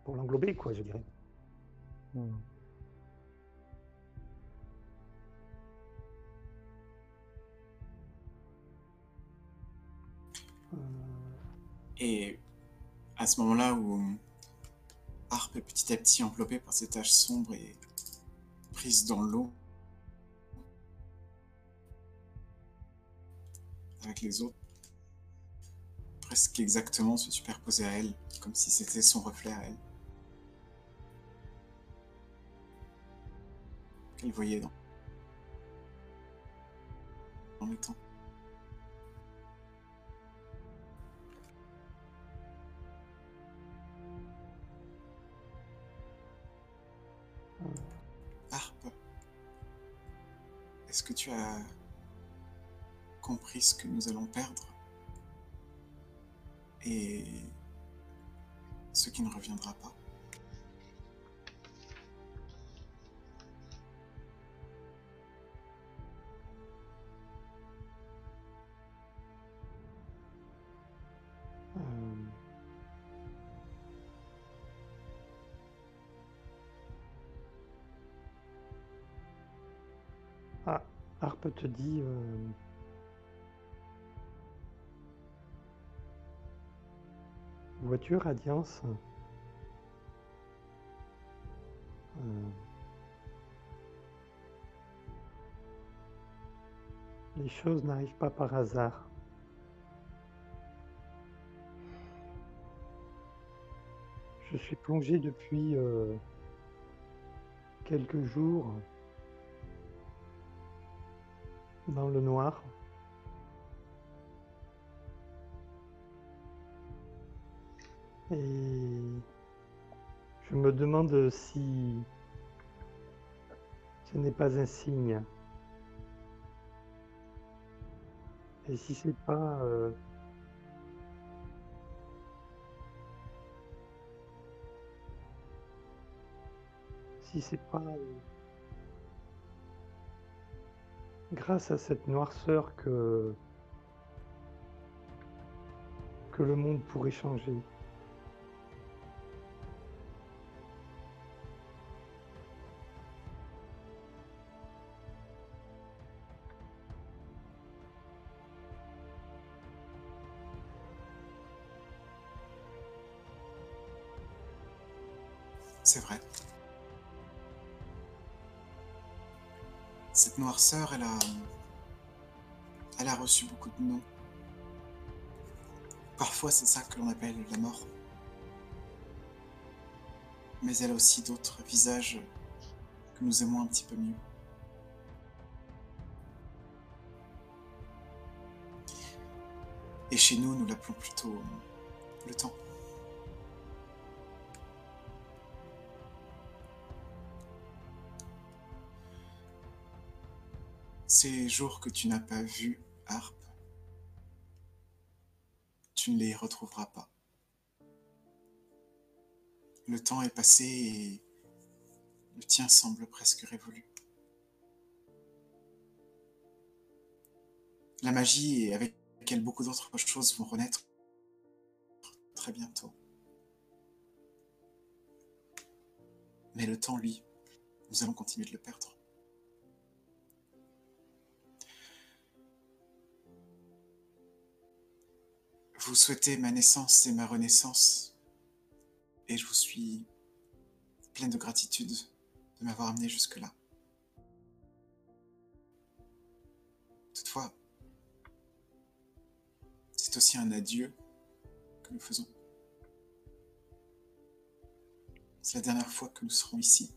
pour, l'englober quoi je dirais. Hmm. Et à ce moment-là où petit à petit enveloppée par ces taches sombres et prise dans l'eau. Avec les autres, presque exactement se superposer à elle, comme si c'était son reflet à elle. Qu'elle voyait dans, dans le temps. Harpe, est-ce que tu as compris ce que nous allons perdre et ce qui ne reviendra pas? Te dit euh, Euh, Les choses n'arrivent pas par hasard. Je suis plongé depuis euh, quelques jours dans le noir. Et je me demande si ce n'est pas un signe. Et si c'est pas euh, si c'est pas euh, grâce à cette noirceur que le monde pourrait changer. Noirceur, elle a. Elle a reçu beaucoup de noms. Parfois, c'est ça que l'on appelle la mort. Mais elle a aussi d'autres visages que nous aimons un petit peu mieux. Et chez nous, nous l'appelons plutôt le temps. Ces jours que tu n'as pas vus, Harpe, tu ne les retrouveras pas. Le temps est passé et le tien semble presque révolu. La magie et avec elle beaucoup d'autres choses vont renaître très bientôt. Mais le temps, lui, nous allons continuer de le perdre. Vous souhaitez ma naissance et ma renaissance, et je vous suis pleine de gratitude de m'avoir amené jusque-là. Toutefois, c'est aussi un adieu que nous faisons. C'est la dernière fois que nous serons ici.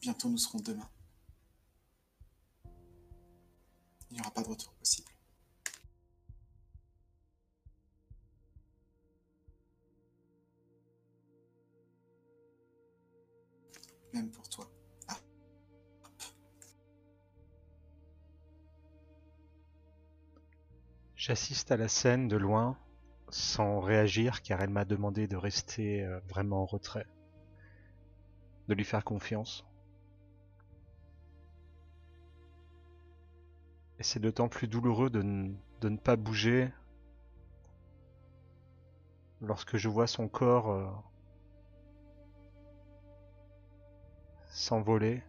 Bientôt nous serons demain. Il n'y aura pas de retour possible. Même pour toi. Ah. J'assiste à la scène de loin sans réagir car elle m'a demandé de rester euh, vraiment en retrait, de lui faire confiance. Et c'est d'autant plus douloureux de, ne pas bouger lorsque je vois son corps euh, s'envoler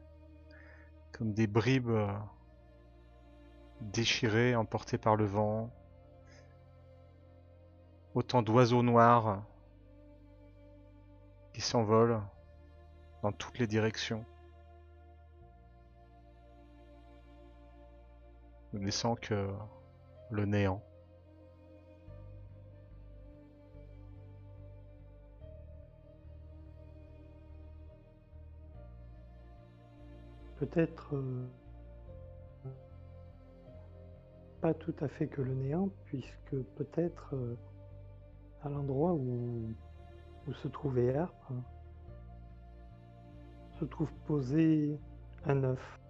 comme des bribes euh, déchirées, emportées par le vent. Autant d'oiseaux noirs qui s'envolent dans toutes les directions. Ne laissant que le néant. peut-être euh, pas tout à fait que le néant, puisque peut-être euh, à l'endroit où, se trouvait Harp se trouve posé un œuf.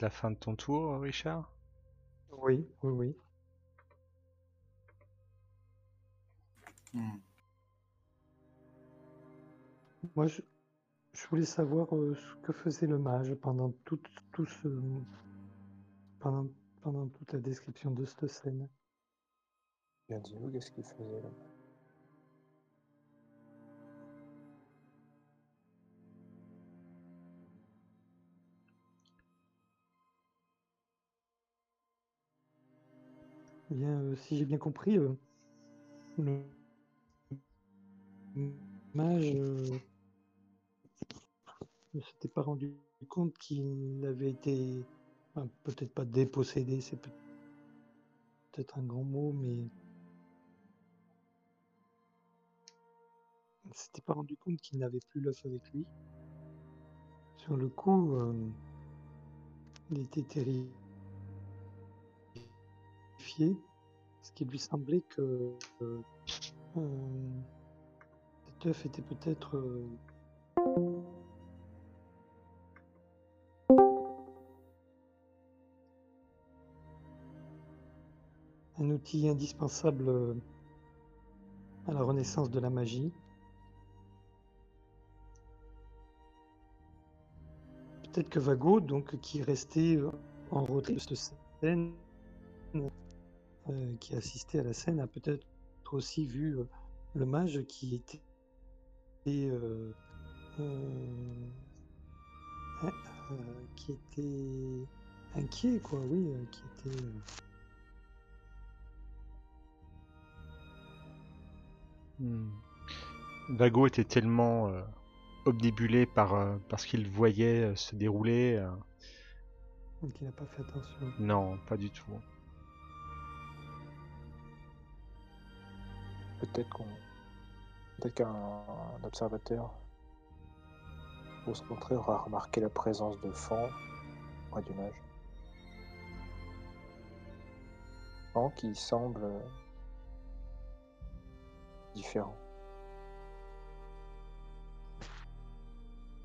La fin de ton tour, Richard? Oui, oui, oui. Hmm. Moi, je, je voulais savoir euh, ce que faisait le mage pendant tout, tout ce, pendant, pendant toute la description de cette scène. Bien dis-nous, qu'est-ce qu'il faisait là Eh bien, euh, si j'ai bien compris, euh, le mage euh, ne s'était pas rendu compte qu'il avait été, peut-être pas dépossédé, c'est peut- peut-être un grand mot, mais il ne s'était pas rendu compte qu'il n'avait plus l'œuf avec lui. Sur le coup, il était ce qui lui semblait que euh, euh, cet œuf était peut-être euh, un outil indispensable euh, à la renaissance de la magie. Peut-être que Vago, donc qui euh, en retrait de cette scène, euh, qui assistait à la scène, a peut-être aussi vu euh, le mage qui était euh, qui était inquiet, quoi, oui, qui était Hmm. Vago était tellement euh, par, euh, par ce qu'il voyait euh, se dérouler. euh, qui n'a pas fait attention. non, pas du tout. Peut-être qu'un un observateur, au contraire, aura remarqué la présence de Fan près du mage. Fan qui semble différent.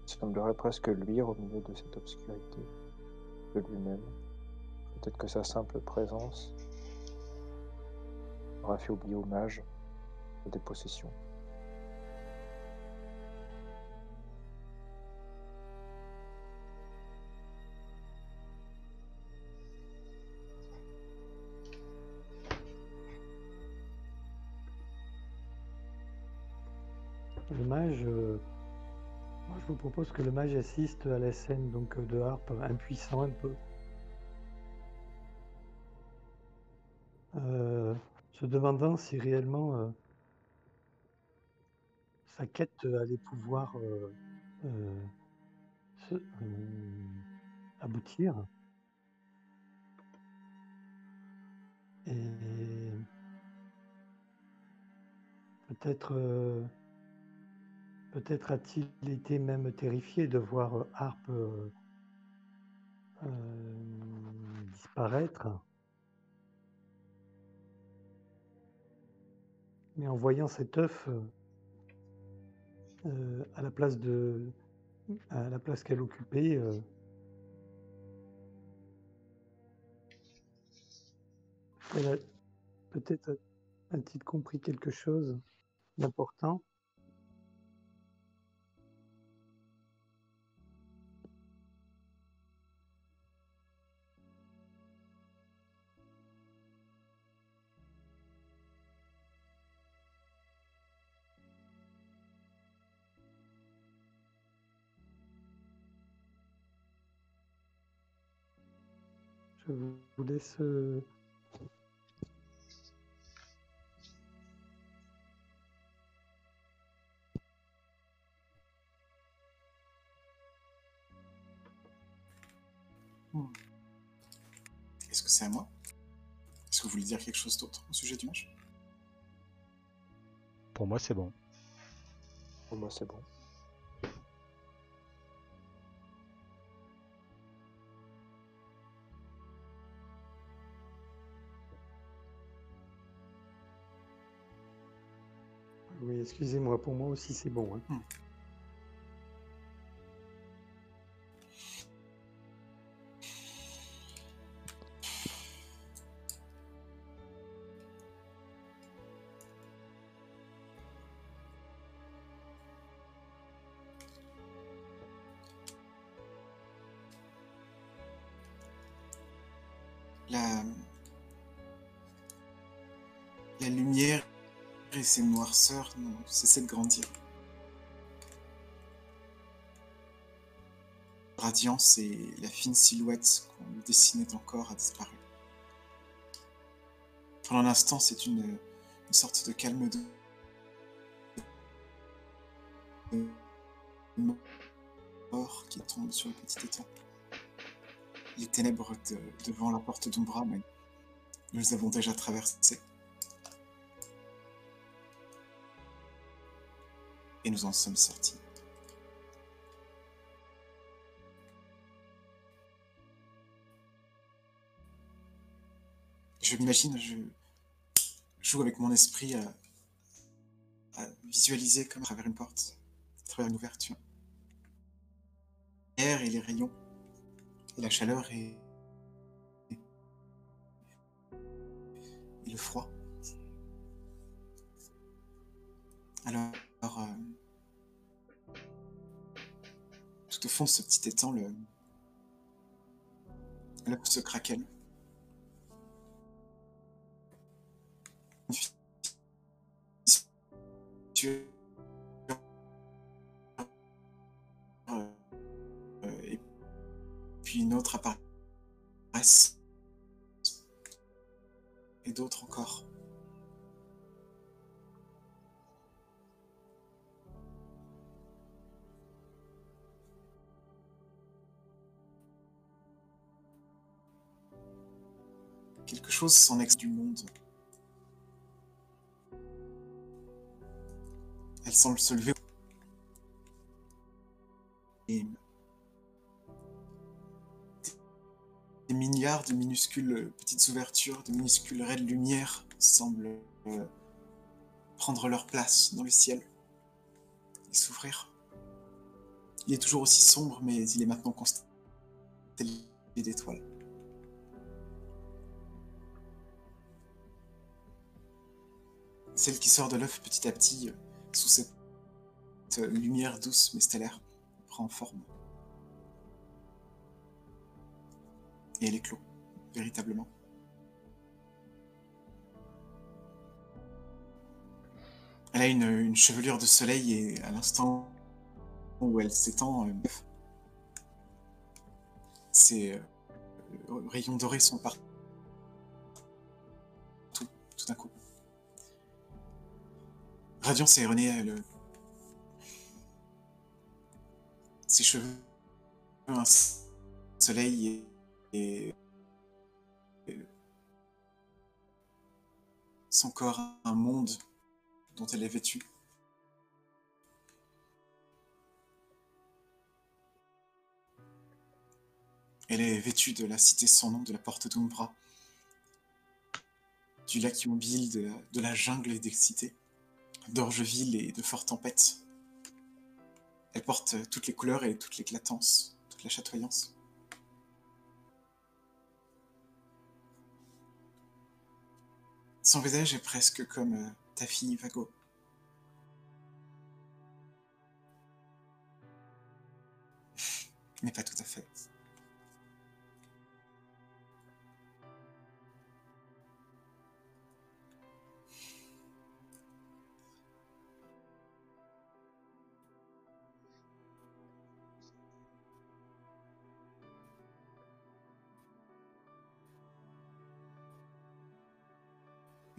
Il semblerait presque luire au milieu de cette obscurité de lui-même. Peut-être que sa simple présence aura fait oublier au mage des possessions. Le mage, euh, moi je vous propose que le mage assiste à la scène donc euh, de harpe, impuissant un peu. Euh, se demandant si réellement sa quête allait pouvoir euh, euh, se- euh, aboutir. Et peut-être euh, peut-être a-t-il été même terrifié de voir euh, Harpe euh, euh, disparaître. Mais en voyant cet œuf euh, à la place de à la place qu'elle occupait, euh, elle a peut-être a-t-il compris quelque chose d'important? Je vous laisse. euh, Est-ce que c'est à moi? Est-ce que vous voulez dire quelque chose d'autre au sujet du match? Pour moi, c'est bon. Pour moi, c'est bon. Excusez-moi, pour moi aussi c'est bon. hein. Noirceurs n'ont cessé de grandir. Radiance et la fine silhouette qu'on lui dessinait encore a disparu. Pendant l'instant, c'est une, sorte de calme de... de mort qui tombe sur le petit étang. Les ténèbres de- devant la porte d'Umbra, mais nous les avons déjà traversées. Et nous en sommes sortis. Je m'imagine, je joue avec mon esprit à, à visualiser comme à travers une porte, à travers une ouverture. L'air et les rayons, et la chaleur et, et le froid. Alors, euh, tout au fond ce petit étang, le se fissure, euh, euh, et puis une autre apparaissent. Et d'autres encore. Quelque chose s'en ex du monde. Elle semble se lever. Des milliards de minuscules petites ouvertures, de minuscules raies de lumière semblent euh, prendre leur place dans le ciel et s'ouvrir. Il est toujours aussi sombre, mais il est maintenant constellé d'étoiles. Celle qui sort de l'œuf petit à petit, euh, sous cette euh, lumière douce mais stellaire, prend forme. Et elle éclot, véritablement. Elle a une, chevelure de soleil et à l'instant où elle s'étend, ses euh, rayons dorés sont partout, tout, tout d'un coup. Radiance et René, euh, le... ses cheveux, un soleil et, son corps, un monde dont elle est vêtue. Elle est vêtue de la cité sans nom, de la porte d'Umbra, du lac immobile, de, de la jungle et des cités d'Orgeville et de Fort Tempête. Elle porte toutes les couleurs et toute l'éclatance, toute la chatoyance. Son visage est presque comme euh, ta fille Vago. Mais pas tout à fait.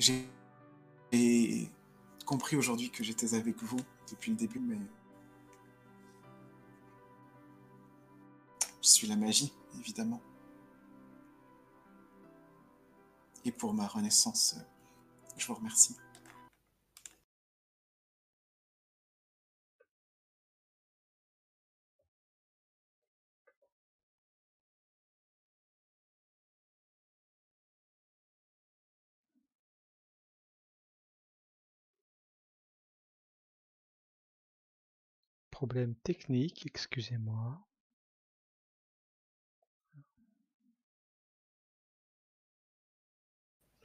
J'ai compris aujourd'hui que j'étais avec vous depuis le début, mais je suis la magie, évidemment. Et pour ma renaissance, je vous remercie. Problème technique, excusez-moi.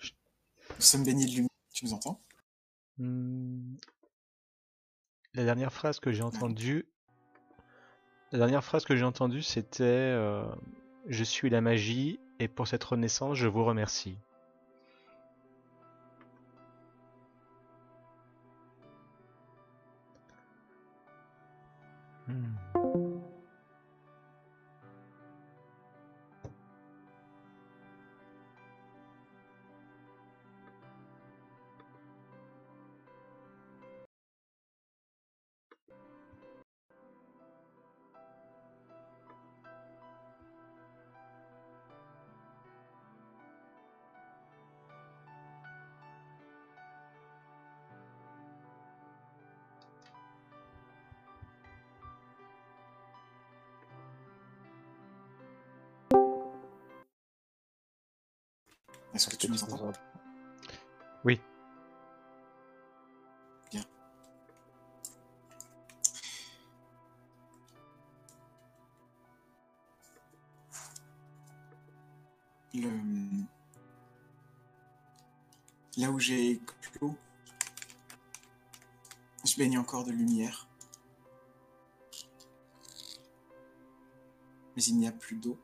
Nous sommes baignés de lumière, tu nous entends? Hmm. La dernière phrase que j'ai entendue, la dernière phrase que j'ai entendue, c'était euh, "Je suis la magie et pour cette renaissance, je vous remercie." Hmm. Est-ce que tu nous entends Oui. Bien. Le... Là où j'ai clos, je baigne encore de lumière. Mais il n'y a plus d'eau.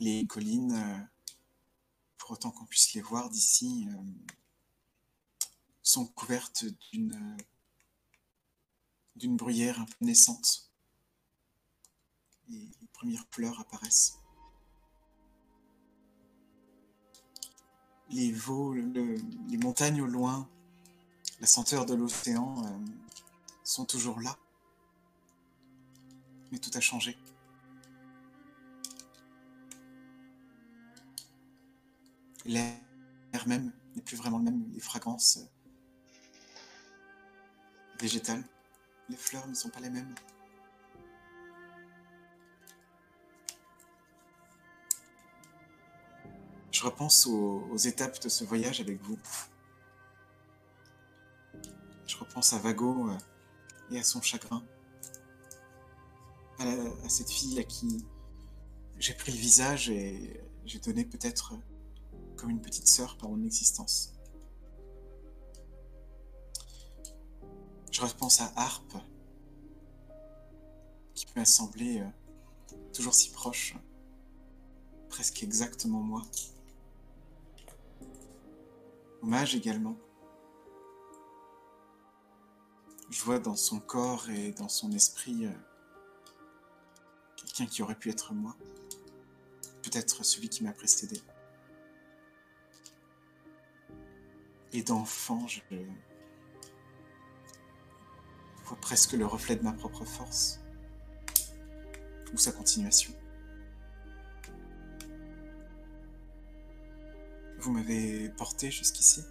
Les collines, euh, pour autant qu'on puisse les voir d'ici, euh, sont couvertes d'une euh, bruyère un peu naissante. Les premières fleurs apparaissent. Les veaux, le- les montagnes au loin, la senteur de l'océan sont toujours là. Mais tout a changé. L'air même n'est plus vraiment le même. Les fragrances euh, végétales, les fleurs ne sont pas les mêmes. Je repense aux, étapes de ce voyage avec vous. Je repense à Vago euh, et à son chagrin. À, cette fille à qui j'ai pris le visage et j'ai donné peut-être une petite sœur par mon existence. Je repense à Harpe, qui m'a semblé euh, toujours si proche, presque exactement moi. Hommage également. Je vois dans son corps et dans son esprit euh, quelqu'un qui aurait pu être moi. Peut-être celui qui m'a précédé. Et d'enfant, je vois presque le reflet de ma propre force. Ou sa continuation. Vous m'avez porté jusqu'ici.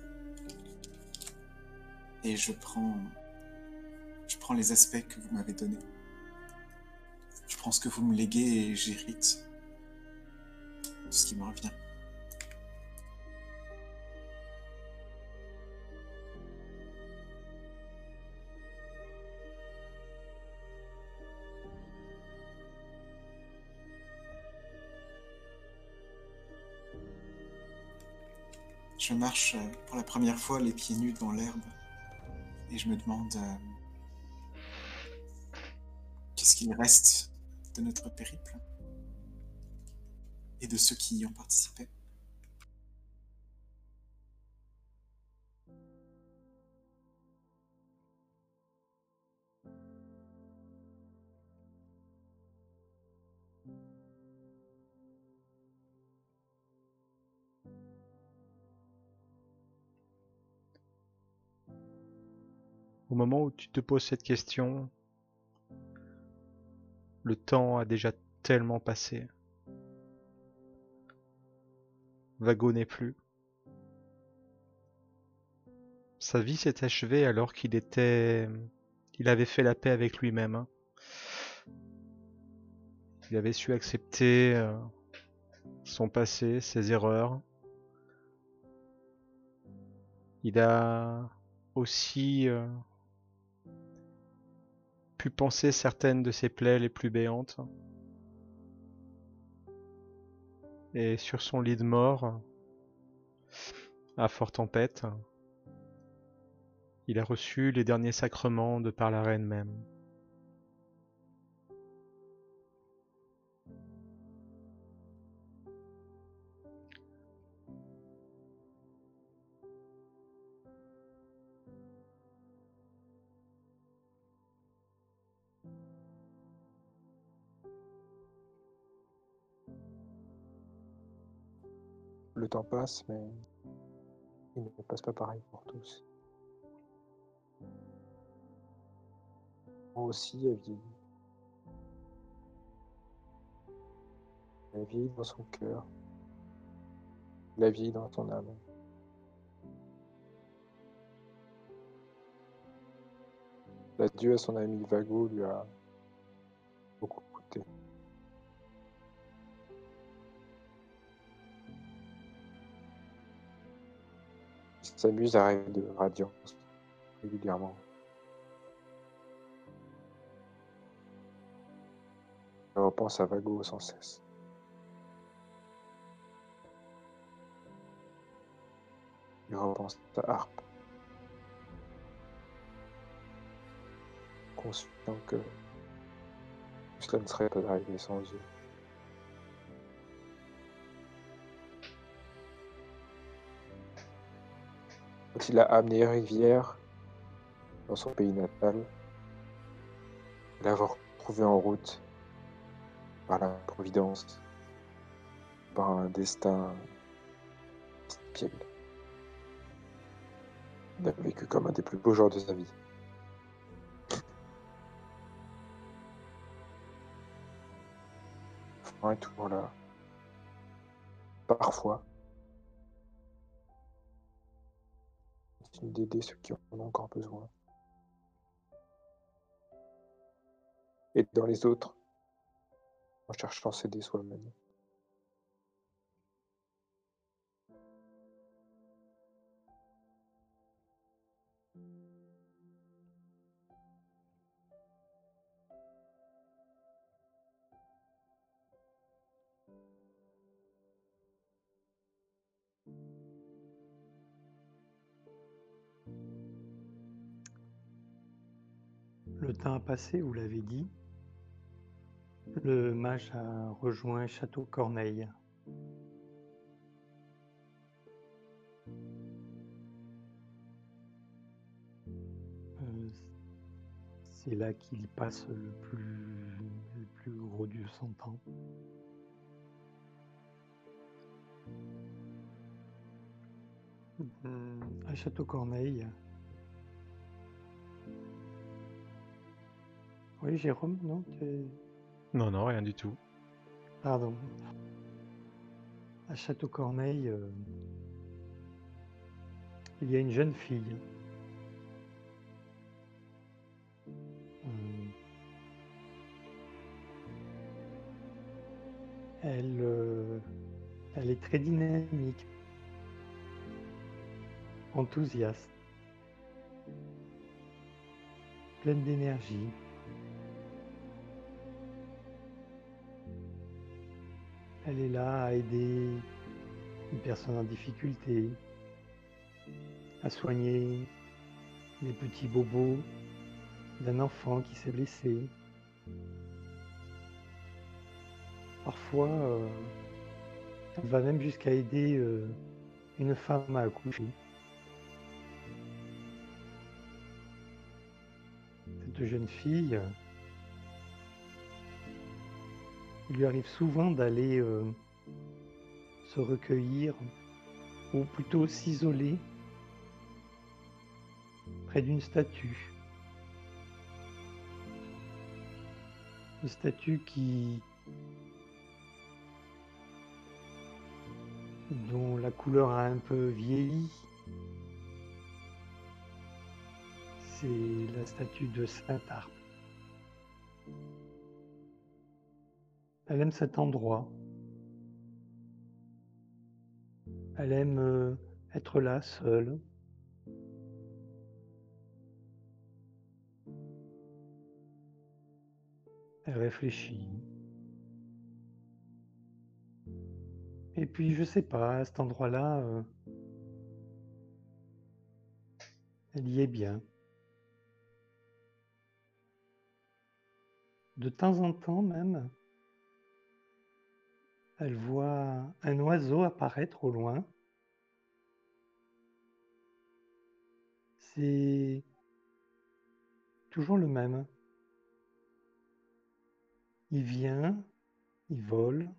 Et je prends. Je prends les aspects que vous m'avez donnés. Je prends ce que vous me léguez et j'hérite ce qui me revient. Je marche euh, pour la première fois les pieds nus dans l'herbe et je me demande euh, qu'est-ce qu'il reste de notre périple et de ceux qui y ont participé? Au moment où tu te poses cette question, le temps a déjà tellement passé. Vago n'est plus. Sa vie s'est achevée alors qu'il était... Il avait fait la paix avec lui-même. hein. Il avait su accepter euh, son passé, ses erreurs. Il a aussi euh, pu penser certaines de ses plaies les plus béantes. Et sur son lit de mort, à Fort Tempête, il a reçu les derniers sacrements de par la reine même. Passe, mais il ne passe pas pareil pour tous. Moi aussi, elle vieillit. Elle vieillit dans son cœur. La vieillit dans son âme. L'adieu à son ami Vago lui a s'amuse à rêver de radiance régulièrement. Il repense à Vago sans cesse. Il repense à Harpe. Conscient que cela ne serait pas arrivé sans eux. Quand il a amené Rivière dans son pays natal, l'avoir trouvé en route par la providence, par un destin piègle. Il a vécu comme un des plus beaux jours de sa vie. Fin est toujours là. Parfois. D'aider ceux qui en ont encore besoin. Et dans les autres, en cherchant à s'aider soi-même. Le temps a passé, vous l'avez dit. Le mage a rejoint Château Corneille. Euh, C'est là qu'il passe le plus, le plus gros de son temps. Hum, À Château Corneille. Oui, Jérôme, non Non, non, rien du tout. Pardon. À Château Corneille, euh, il y a une jeune fille. Euh, Elle, euh, elle est très dynamique, enthousiaste, pleine d'énergie. Elle est là à aider une personne en difficulté, à soigner les petits bobos d'un enfant qui s'est blessé. Parfois, euh, elle va même jusqu'à aider euh, une femme à accoucher. Cette jeune fille, Il lui arrive souvent d'aller euh, se recueillir, ou plutôt s'isoler, près d'une statue. Une statue qui dont la couleur a un peu vieilli. C'est la statue de Saint-Arp. Elle aime cet endroit. Elle aime euh, être là, seule. Elle réfléchit. Et puis, je sais pas, cet endroit-là, euh, elle y est bien. De temps en temps même, elle voit un oiseau apparaître au loin. C'est toujours le même. Il vient, il vole,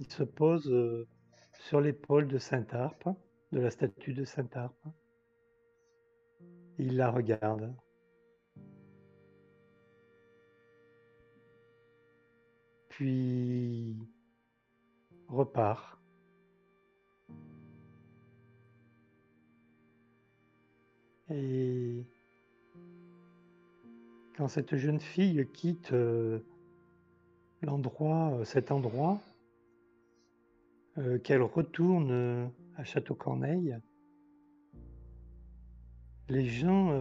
il se pose euh, sur l'épaule de Saint-Arpe, de la statue de Saint-Arpe. Il la regarde. Puis repart. Et quand cette jeune fille quitte euh, l'endroit, euh, cet endroit, euh, qu'elle retourne à Château-Corneille, les gens,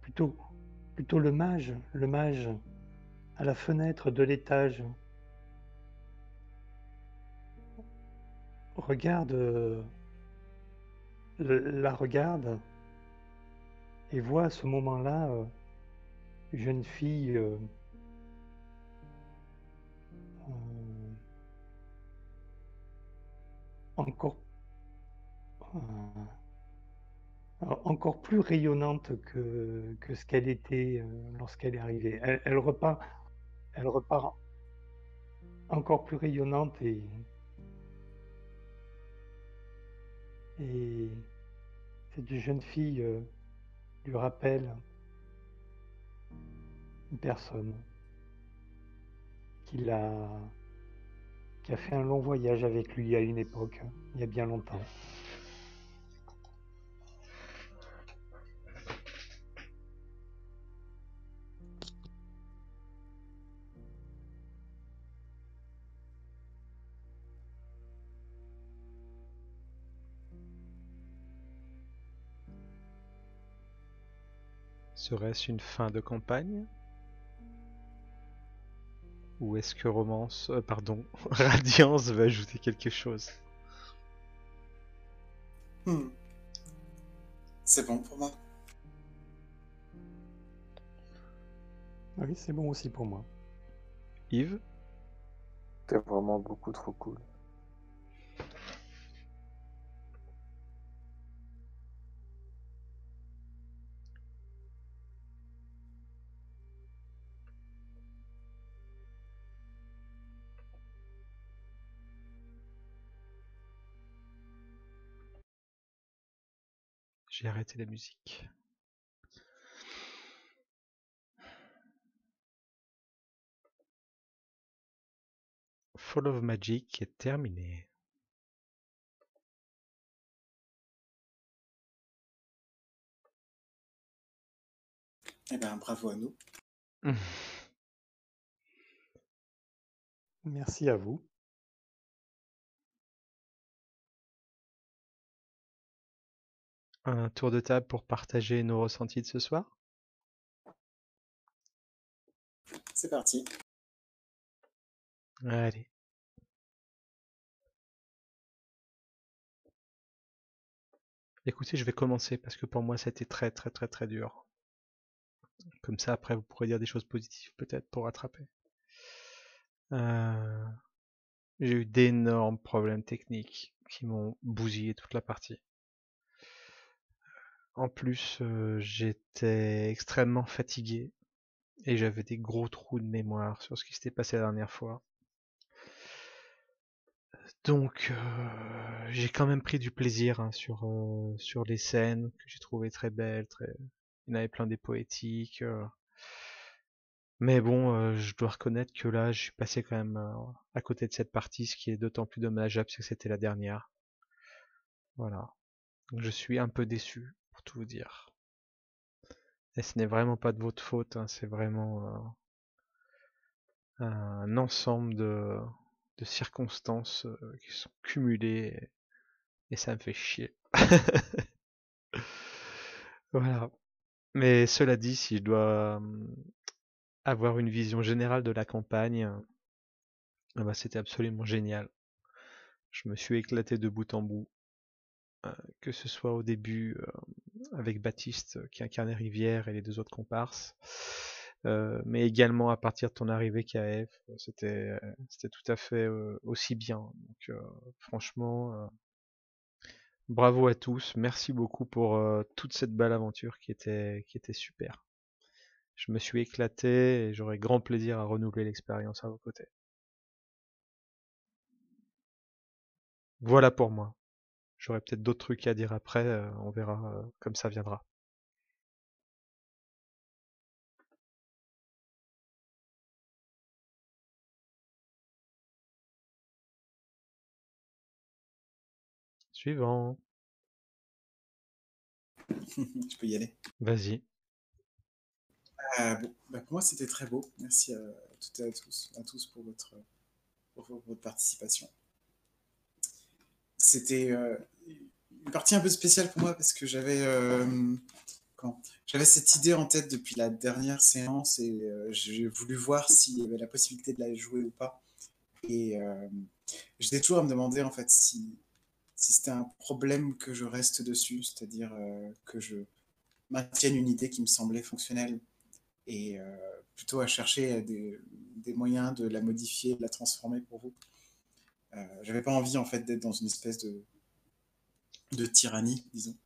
plutôt, plutôt le mage, le mage à la fenêtre de l'étage, regarde, la regarde et voit à ce moment-là une jeune fille encore, encore plus rayonnante que, ce qu'elle était lorsqu'elle est arrivée. Elle, repart, encore plus rayonnante et, et cette jeune fille lui rappelle une personne qui qui a fait un long voyage avec lui à une époque, il y a bien longtemps. Serait-ce une fin de campagne? Ou est-ce que Romance, euh, pardon, Radiance va ajouter quelque chose? Hmm. C'est bon pour moi. Oui, c'est bon aussi pour moi. Yves? C'était vraiment beaucoup trop cool. J'ai arrêté la musique. Fall of Magic est terminé. Eh ben, bravo à nous. Merci à vous. Un tour de table pour partager nos ressentis de ce soir? C'est parti. Allez. Écoutez, je vais commencer parce que pour moi c'était très très très très dur. Comme ça après vous pourrez dire des choses positives peut-être pour rattraper. Euh, J'ai eu d'énormes problèmes techniques qui m'ont bousillé toute la partie. En plus, j'étais extrêmement fatigué et j'avais des gros trous de mémoire sur ce qui s'était passé la dernière fois. Donc, j'ai quand même pris du plaisir hein, sur, les scènes que j'ai trouvées très belles, très il y en avait plein des poétiques. Mais bon, je dois reconnaître que là, je suis passé quand même à côté de cette partie, ce qui est d'autant plus dommageable, parce que c'était la dernière. Voilà. je suis un peu déçu, vous dire. Et ce n'est vraiment pas de votre faute, hein, c'est vraiment un ensemble de, circonstances qui sont cumulées et ça me fait chier. voilà. Mais cela dit, si je dois avoir une vision générale de la campagne, ah bah, c'était absolument génial. Je me suis éclaté de bout en bout. que ce soit au début avec Baptiste qui incarnait Rivière et les deux autres comparses, mais également à partir de ton arrivée KF, c'était c'était tout à fait aussi bien. Donc franchement, bravo à tous, merci beaucoup pour toute cette belle aventure qui était qui était super. Je me suis éclaté et j'aurai grand plaisir à renouveler l'expérience à vos côtés. Voilà pour moi. J'aurai peut-être d'autres trucs à dire après, on verra comme ça viendra. Suivant. Je peux y aller. Vas-y. Euh, bon, bah, pour moi, c'était très beau. Merci à toutes et à tous, à tous pour, votre, pour votre participation. C'était euh, une partie un peu spéciale pour moi parce que j'avais euh, j'avais cette idée en tête depuis la dernière séance et j'ai voulu voir s'il y avait la possibilité de la jouer ou pas. Et j'étais toujours à me demander en fait si c'était un problème que je reste dessus, c'est-à-dire euh, que je maintienne une idée qui me semblait fonctionnelle et euh, plutôt à chercher des, moyens de la modifier, de la transformer pour vous. Euh, J'avais pas envie en fait d'être dans une espèce de, de tyrannie, disons.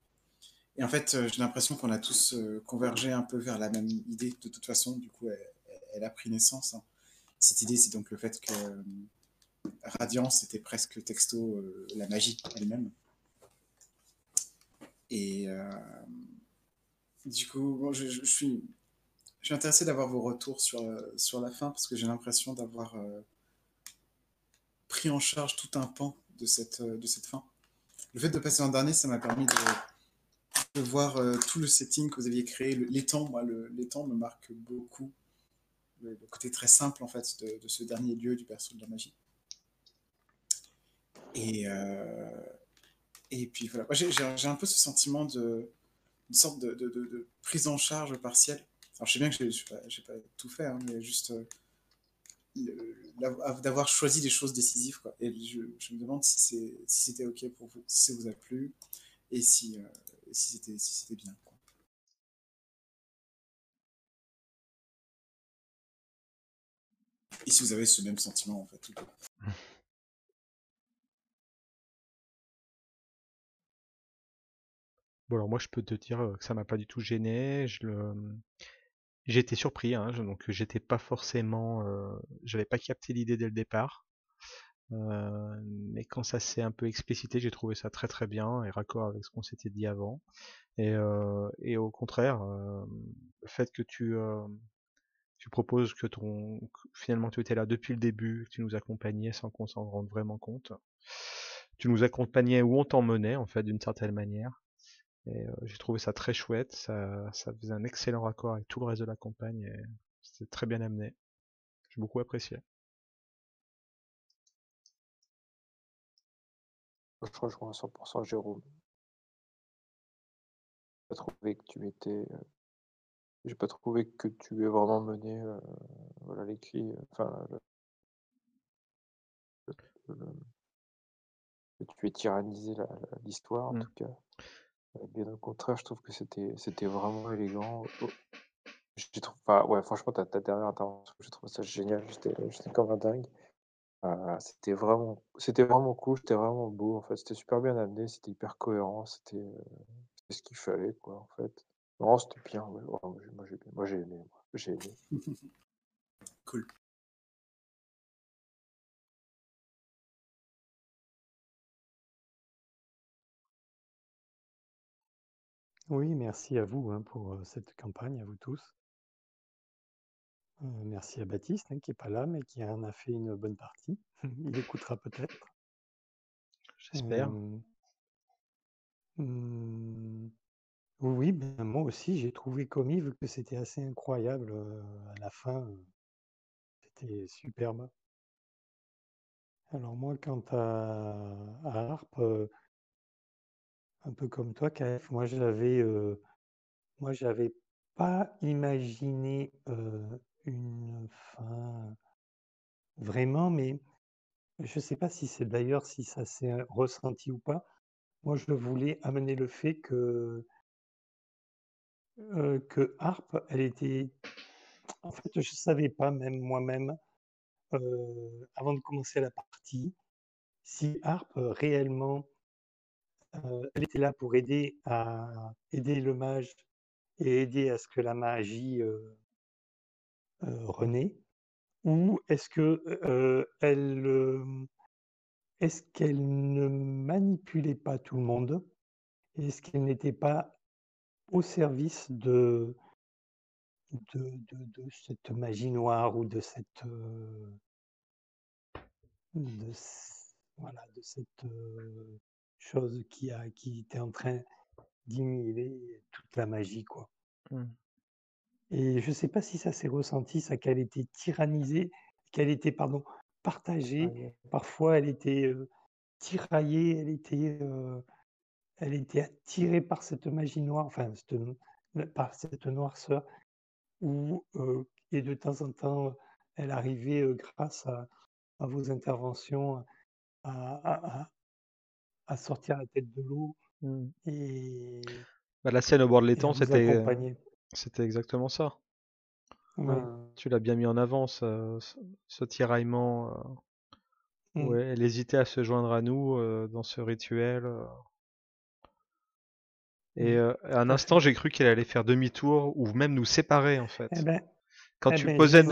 Et en fait, euh, j'ai l'impression qu'on a tous convergé un peu vers la même idée. De toute façon, du coup, elle, a pris naissance. Hein. Cette idée, c'est donc le fait que Radiance, c'était presque texto euh, la magie elle-même. Et euh, du coup, je, suis, je suis intéressé d'avoir vos retours sur, euh, sur la fin parce que j'ai l'impression d'avoir pris en charge tout un pan de cette, de cette fin. Le fait de passer en dernier, ça m'a permis de, voir tout le setting que vous aviez créé. L'étang, moi, l'étang me marque beaucoup. Le, côté très simple, en fait, de, ce dernier lieu du perso de la magie. Et, euh, et puis voilà, j'ai un peu ce sentiment de une sorte de, prise en charge partielle. Alors je sais bien que je n'ai pas, tout fait, hein, mais juste euh, d'avoir choisi des choses décisives. Quoi. Et je, me demande si c'était OK pour vous, si ça vous a plu et si, euh, si c'était si bien. Quoi. Et si vous avez ce même sentiment, en fait, tout Bon, alors moi, je peux te dire que ça m'a pas du tout gêné. Je le... Été surpris, hein, donc j'étais pas forcément, j'avais pas capté l'idée dès le départ. mais quand ça s'est un peu explicité, j'ai trouvé ça très très bien et raccord avec ce qu'on s'était dit avant. Et, et au contraire, le fait que tu tu proposes que ton finalement tu étais là depuis le début, que tu nous accompagnais sans qu'on s'en rende vraiment compte. Tu nous accompagnais où on t'emmenait en fait d'une certaine manière. Et j'ai trouvé ça très chouette, ça, ça faisait un excellent raccord avec tout le reste de la campagne et c'était très bien amené. J'ai beaucoup apprécié. Je rejoins à 100% Jérôme. J'ai pas trouvé que tu étais. J'ai pas trouvé que tu aies vraiment mené voilà l'écrit. Enfin, que tu aies tyrannisé l'histoire en mmh. tout cas. Bien au contraire, je trouve que c'était vraiment élégant. Ouais, franchement, ta ta dernière intervention, j'ai trouvé ça génial. J'étais comme un dingue. Euh, c'était vraiment vraiment cool, c'était vraiment beau, en fait. C'était super bien amené, c'était hyper cohérent, c'était, euh, ce qu'il fallait, quoi, en fait. Non, c'était bien, ouais. moi j'ai moi j'ai aimé, moi. J'ai aimé. Cool. Oui, merci à vous hein, pour euh, cette campagne, à vous tous. Euh, merci à Baptiste, hein, qui n'est pas là, mais qui en a fait une bonne partie. Il écoutera peut-être. J'espère. Hmm, oui, ben, moi aussi, j'ai trouvé comme Yves que c'était assez incroyable euh, à la fin. C'était superbe. Alors moi, quant à, à Harp, euh, un peu comme toi, KF, moi j'avais euh, moi j'avais pas imaginé euh, une fin vraiment, mais je sais pas si c'est d'ailleurs si ça s'est ressenti ou pas. Moi, je voulais amener le fait que euh, que Harp, elle était, en fait, je savais pas même moi-même euh, avant de commencer la partie si Harp euh, réellement euh, elle était là pour aider à aider le mage et aider à ce que la magie euh, euh, renaît. Ou est-ce que elle est-ce qu'elle ne manipulait pas tout le monde est-ce qu'elle n'était pas au service de cette magie noire ou de cette voilà, de cette chose qui a qui était en train d'inhiber toute la magie quoi. Hmm. Et je sais pas si ça s'est ressenti, ça qu'elle était tyrannisée, qu'elle était pardon partagée. Tiraillée. Parfois elle était euh, tiraillée, elle était euh, elle était attirée par cette magie noire, enfin cette, par cette noirceur, euh, et de temps en temps elle arrivait grâce à, à vos interventions à, à- à- sortir la tête de l'eau Hmm. et, Bah, la scène au bord de l'étang, c'était exactement ça. Ouais. Tu l'as bien mis en avant, ce, tiraillement. euh, Mm. ouais, elle hésitait à se joindre à nous euh, dans ce rituel. euh. Et Mm. euh, à un à instant, fait. j'ai cru qu'elle allait faire demi-tour ou même nous séparer en fait. Eh ben, Quand eh tu ben, posais,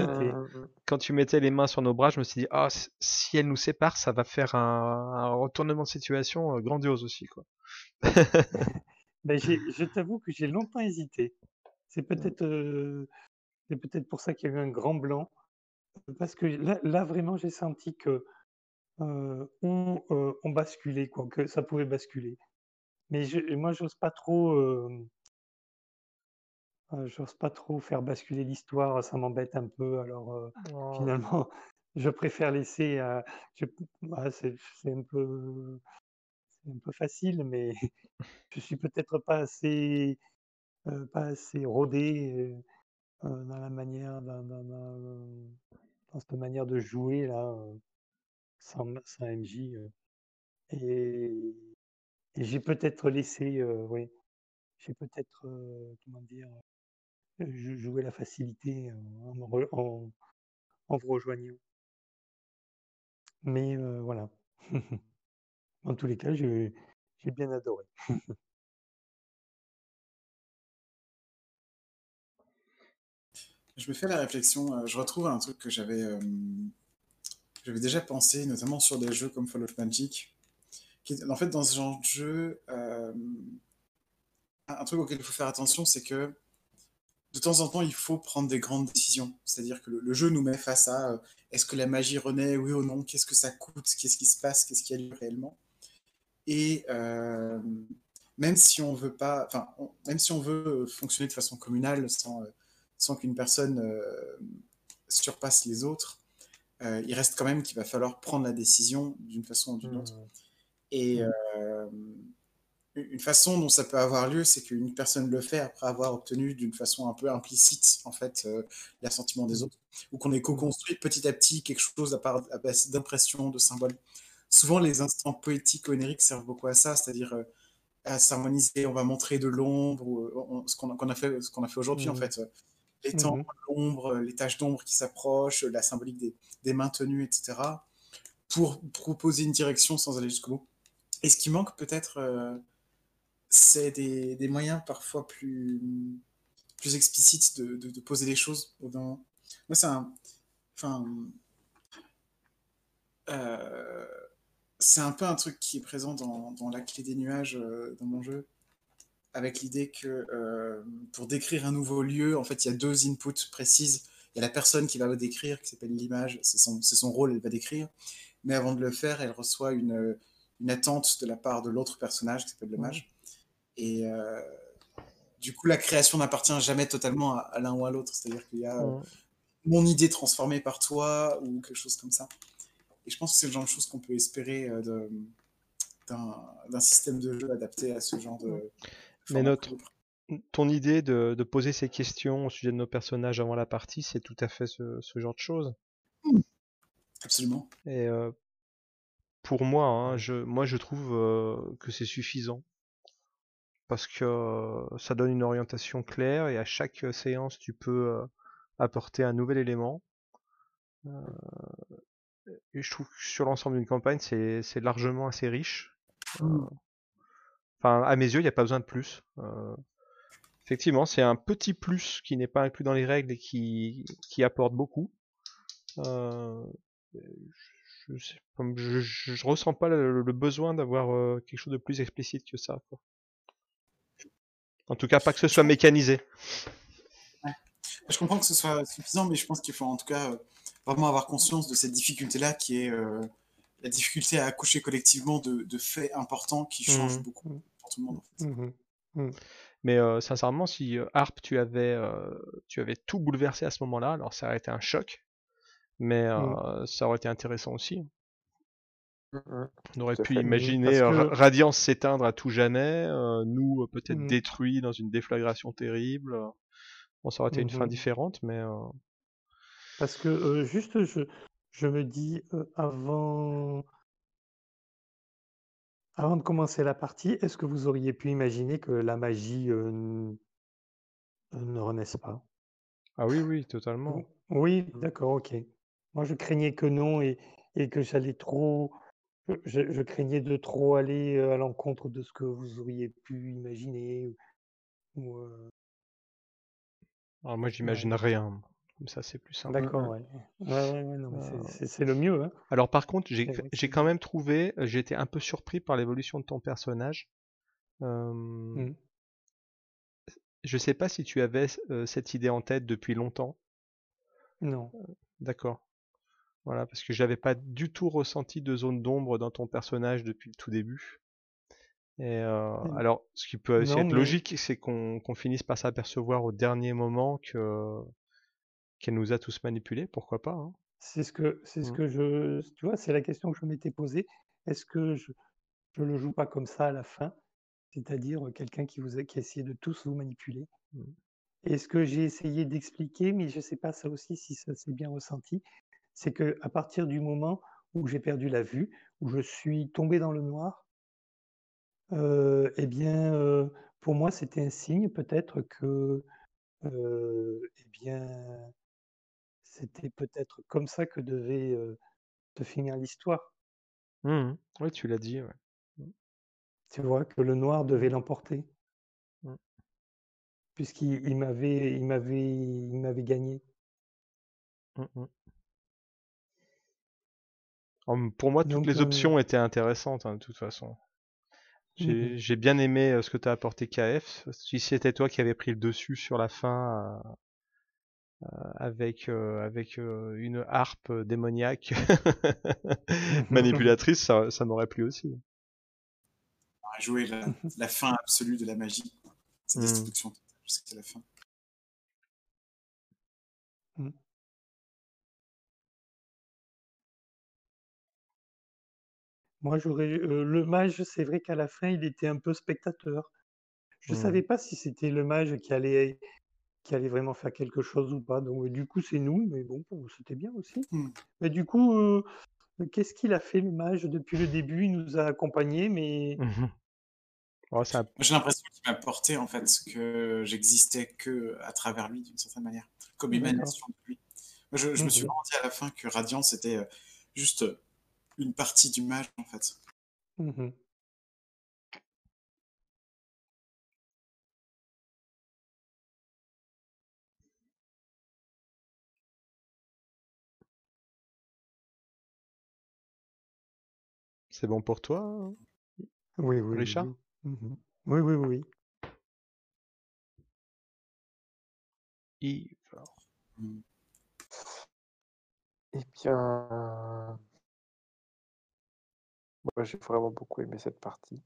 quand tu mettais les mains sur nos bras, je me suis dit, ah, s- si elle nous sépare, ça va faire un, un retournement de situation euh, grandiose aussi, quoi. Ben, je t'avoue que j'ai longtemps hésité. C'est peut-être euh, c'est peut-être pour ça qu'il y a eu un grand blanc. Parce que là, là vraiment, j'ai senti que euh, on, euh, on basculait, quoi, que ça pouvait basculer. Mais je, moi, j'ose pas trop, euh, j'ose pas trop faire basculer l'histoire. Ça m'embête un peu. Alors euh, Oh. finalement, je préfère laisser. euh, bah, c'est un peu, c'est un peu facile, mais je suis peut-être pas assez, pas assez rodé. dans la manière, dans, dans- dans- dans cette manière de jouer là, sans, sans MJ. et et j'ai peut-être laissé, oui, j'ai peut-être, comment dire, euh, jou- joué la facilité euh, en, en, vous rejoignant. Mais euh, voilà. En tous les cas, j'ai bien adoré. Je me fais la réflexion, euh, je retrouve un truc que j'avais euh, déjà pensé, notamment sur des jeux comme Fall of Magic. En fait, dans ce genre de jeu, euh, un truc auquel il faut faire attention, c'est que de temps en temps, il faut prendre des grandes décisions. C'est-à-dire que le, le jeu nous met face à euh, est-ce que la magie renaît, oui ou non, qu'est-ce que ça coûte, qu'est-ce qui se passe, qu'est-ce qui a lieu réellement. Et euh, même si on veut pas, enfin, même si on veut fonctionner de façon communale sans, euh, sans qu'une personne euh, surpasse les autres, euh, il reste quand même qu'il va falloir prendre la décision d'une façon ou d'une autre. Hmm. Et Mm. euh, une façon dont ça peut avoir lieu, c'est qu'une personne le fait après avoir obtenu d'une façon un peu implicite, en fait, euh, l'assentiment des auts, ou qu'on ait co-construit petit à petit quelque chose à, part, d'impressions, de symboles. Souvent, les instants poétiques ou onériques servent beaucoup à ça, c'est-à-dire euh, à s'harmoniser, on va montrer de l'ombre, ou euh, on- ce qu'on a fait, ce qu'on a fait aujourd'hui, en Mm. fait. euh, Les temps, l'ombre, euh, les taches d'ombre qui s'approchent, la symbolique des, des mains tenues, etc., pour proposer une direction sans aller jusqu'au bout. Et ce qui manque peut-être, c'est des, des moyens parfois plus, plus explicites de, de, de poser les choses. Dans... Moi, c'est un. Enfin. euh, c'est un peu un truc qui est présent dans, dans la clé des nuages euh, dans mon jeu. avec l'idée que euh, pour décrire un nouveau lieu, en fait, il y a deux inputs précises. Il y a la personne qui va le décrire, qui s'appelle l'image, c'est son, son, rôle, elle va décrire. Mais avant de le faire, elle reçoit une, une attente de la part de l'autre personnage qui s'appelle le mage. Et euh, du coup, la création n'appartient jamais totalement à, l'un ou à l'autre. C'est-à-dire qu'il y a mon idée transformée par toi ou quelque chose comme ça. Et je pense que c'est le genre de choses qu'on peut espérer euh, d'un système de jeu adapté à ce genre de. Mais notre, ton idée de, de, poser ces questions au sujet de nos personnages avant la partie, c'est tout à fait ce, ce, genre de choses. Absolument. Et euh, pour moi, hein, je, moi, je trouve euh, que c'est suffisant parce que euh, ça donne une orientation claire et à chaque séance, tu peux euh, apporter un nouvel élément. et je trouve que sur l'ensemble d'une campagne, c'est largement assez riche. Mmh. Enfin, à mes yeux, il n'y a pas besoin de plus. effectivement, c'est un petit plus qui n'est pas inclus dans les règles et qui, qui apporte beaucoup je, je, ressens pas le, besoin d'avoir euh, quelque chose de plus explicite que ça. En tout cas, pas que ce soit mécanisé. Je comprends que ce soit suffisant, mais je pense qu'il faut en tout cas euh, vraiment avoir conscience de cette difficulté-là qui est euh, la difficulté à accoucher collectivement de, faits importants qui changent mmh. beaucoup pour tout le monde. Mmh mmh. Mais sincèrement, si Harp, tu avais, tu avais tout bouleversé à ce moment-là, alors ça aurait été un choc mais ça aurait été intéressant aussi. Mmh, mmh. On aurait pu imaginer Radiance s'éteindre à tout jamais, nous peut-être détruits dans une déflagration terrible. Bon, ça aurait été une fin différente, mais. Parce que juste, je, je me dis avant. Avant de commencer la partie, est-ce que vous auriez pu imaginer que la magie ne renaisse pas? Ah oui, oui, totalement. Oui, d'accord, ok. Moi, je craignais que non et, et que j'allais trop. Je, je, craignais de trop aller à l'encontre de ce que vous auriez pu imaginer. Ou, Alors moi, j'imagine rien. Comme ça, c'est plus simple. D'accord, ouais. ouais, ouais, non, c'est le mieux. Hein. Alors, par contre, j'ai quand même trouvé, j'ai été un peu surpris par l'évolution de ton personnage. Mmh. Je sais pas si tu avais cette idée en tête depuis longtemps. Non. D'accord. Voilà, parce que j'avais pas du tout ressenti de zone d'ombre dans ton personnage depuis le tout début. Et euh, mmh. alors, ce qui peut aussi être logique, c'est qu'on finisse par s'apercevoir au dernier moment que qu'elle nous a tous manipulés, pourquoi pas. Hein. C'est ce que c'est ce mmh. que je tu vois, c'est la question que je m'étais posée. Est-ce que je je le joue pas comme ça à la fin, c'est-à-dire quelqu'un qui vous a qui a essayé de tous vous manipuler. Mmh. Et ce que j'ai essayé d'expliquer, mais je sais pas ça aussi si ça s'est bien ressenti, c'est que à partir du moment où j'ai perdu la vue, où je suis tombé dans le noir, euh, eh bien, euh, pour moi, c'était un signe peut-être que, euh, eh bien, c'était peut-être comme ça que devait se finir l'histoire. Mmh oui, tu l'as dit. Ouais. Mmh. Tu vois que le noir devait l'emporter, mmh. puisqu'il m'avait, il m'avait, il m'avait gagné. Pour moi, toutes les options étaient intéressantes, hein, de toute façon. Mmh j'ai bien aimé ce que tu as apporté KF. Si c'était toi qui avais pris le dessus sur la fin avec, avec une harpe démoniaque manipulatrice, ça, ça m'aurait plu aussi. On joué la, la, fin absolue de la magie. Sa mmh. destruction jusqu'à la fin. Moi, j'aurais le mage, c'est vrai qu'à la fin, il était un peu spectateur. Je ne mmh. savais pas si c'était le mage qui allait qui allait vraiment faire quelque chose ou pas. Donc, du coup, c'est nous, mais bon, c'était bien aussi. Mmh. Mais du coup, qu'est-ce qu'il a fait le mage depuis le début? Il nous a accompagnés, mais mmh J'ai l'impression qu'il m'a porté en fait que j'existais que à travers lui d'une certaine manière, comme émanation de lui. je, me suis rendu à la fin que Radiant c'était juste une partie du match, en fait. Mmh C'est bon pour toi Oui, oui. Richard mmh oui. Oui, oui, oui. Eh bien, j'ai vraiment beaucoup aimé cette partie.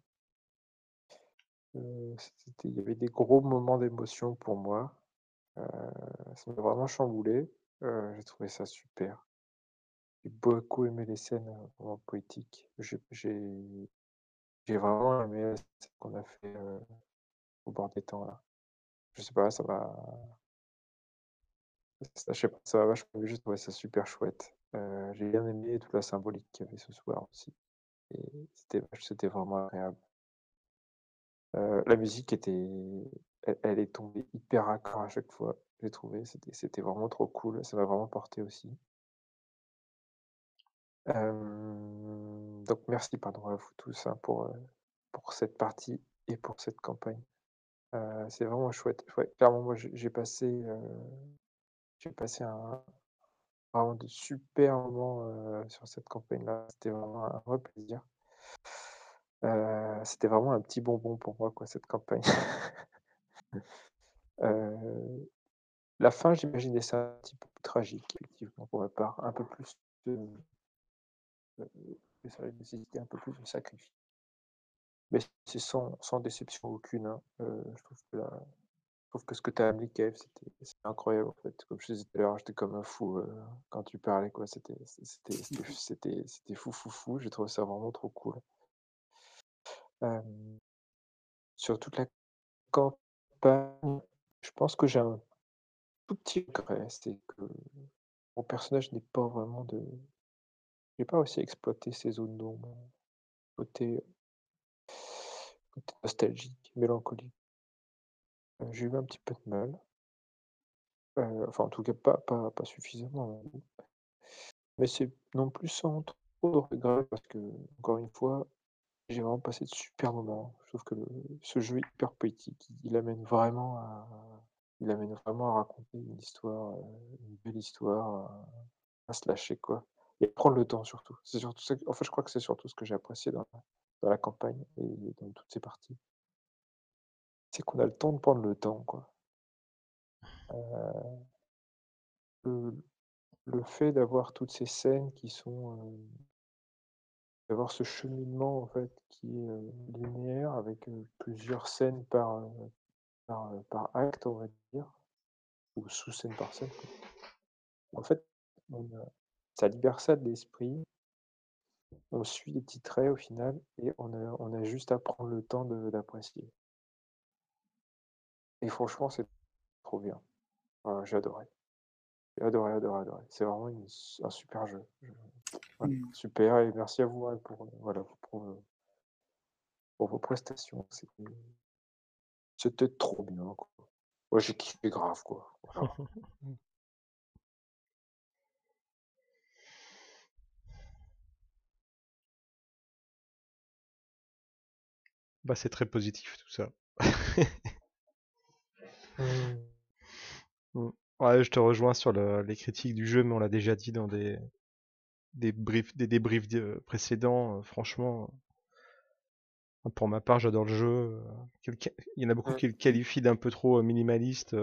Il y avait des gros moments d'émotion pour moi. Ça m'a vraiment chamboulé. J'ai trouvé ça super. J'ai beaucoup aimé les scènes vraiment poétiques. J'ai vraiment aimé scène qu'on a fait au bord des temps là. Je sais pas, ça ça- Je sais pas, ça m'a vachement j'ai trouvé ça super chouette. J'ai bien aimé toute la symbolique qu'il y avait ce soir aussi. C'était vraiment agréable. Euh, la musique était, elle, elle est tombée hyper raccord à chaque fois. J'ai trouvé, c'était, vraiment trop cool. Ça m'a vraiment porté aussi. Donc merci, pardon à vous tous hein, pour, euh, pour cette partie et pour cette campagne. Euh, c'est vraiment chouette. Clairement, moi, j'ai passé, j'ai passé un vraiment de super moments sur cette campagne-là. C'était vraiment un vrai plaisir. C'était vraiment un petit bonbon pour moi, quoi, cette campagne. La fin, j'imaginais ça un petit peu plus tragique, effectivement, pour ma part, un peu plus de, nécessiter un peu plus de sacrifice. Mais c'est sans, sans déception aucune. hein. Je trouve que trouve que ce que tu as amené, Kev, c'était incroyable en fait. Comme je disais tout à l'heure, j'étais comme un fou euh, quand tu parlais, quoi. C'était c'était- c'était- c'était- c'était fou, fou, fou. J'ai trouvé ça vraiment trop cool. Euh, sur toute la campagne, je pense que j'ai un tout petit regret, c'est que mon personnage n'est pas vraiment de. J'ai pas aussi exploité ces zones d'ombre, côté, côté nostalgique, mélancolique. Euh, j'ai eu un petit peu de mal. Euh, enfin, en tout cas, pas, pas, pas suffisamment. Mais c'est non plus sans trop de regrets parce que, encore une fois, j'ai vraiment passé de super moments. Je trouve que ce jeu est hyper poétique. Il, amène vraiment à, raconter une histoire, euh, une belle histoire, à, se lâcher, quoi. Et prendre le temps surtout. C'est surtout ça. je crois que c'est surtout ce que j'ai apprécié dans la, dans la campagne et dans toutes ces parties. C'est qu'on a le temps de prendre le temps, quoi. Euh, le, le fait d'avoir toutes ces scènes qui sont euh, d'avoir ce cheminement en fait qui est euh, linéaire avec euh, plusieurs scènes par, par, par acte, on va dire, ou sous-scène par scène. quoi. En fait, on ça libère ça de l'esprit, on suit les petits traits au final et on a, on a juste à prendre le temps de- d'apprécier. Et franchement, c'est trop bien. J'ai adoré. J'ai adoré, adoré, adoré. C'est vraiment une- un super jeu. Je- voilà, Mm. Super, et merci à vous hein, pour, euh, voilà, pour, euh, pour vos prestations. C'était c'était trop bien. Quoi. Ouais, j'ai kiffé grave, quoi. Voilà. Bah, c'est très positif tout ça. Mm. Ouais, je te rejoins sur le- les critiques du jeu, mais on l'a déjà dit dans des, des, briefs, des débriefs de- précédents. euh, franchement, euh, pour ma part, j'adore le jeu. euh, Il y en a beaucoup qui le qualifient d'un peu trop minimaliste.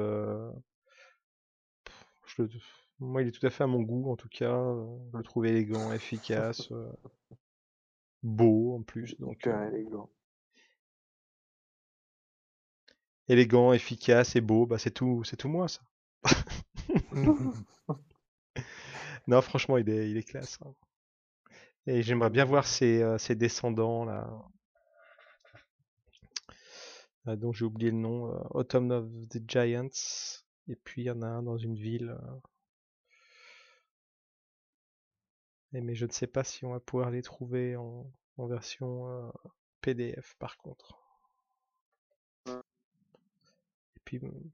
je le- Moi, il est tout à fait à mon goût, en tout cas. Je le trouve élégant, efficace, beau en plus. Donc, élégant. Élégant, efficace et beau, bah, c'est tout, c'est tout moi, ça. Non, franchement, il est, il est classe. hein. Et j'aimerais bien voir ses, euh, ses descendants, là, euh, dont j'ai oublié le nom, euh, Autumn of the Giants. Et puis il y en a un dans une ville. euh. Et mais je ne sais pas si on va pouvoir les trouver en, en version PDF par contre. Et puis mm,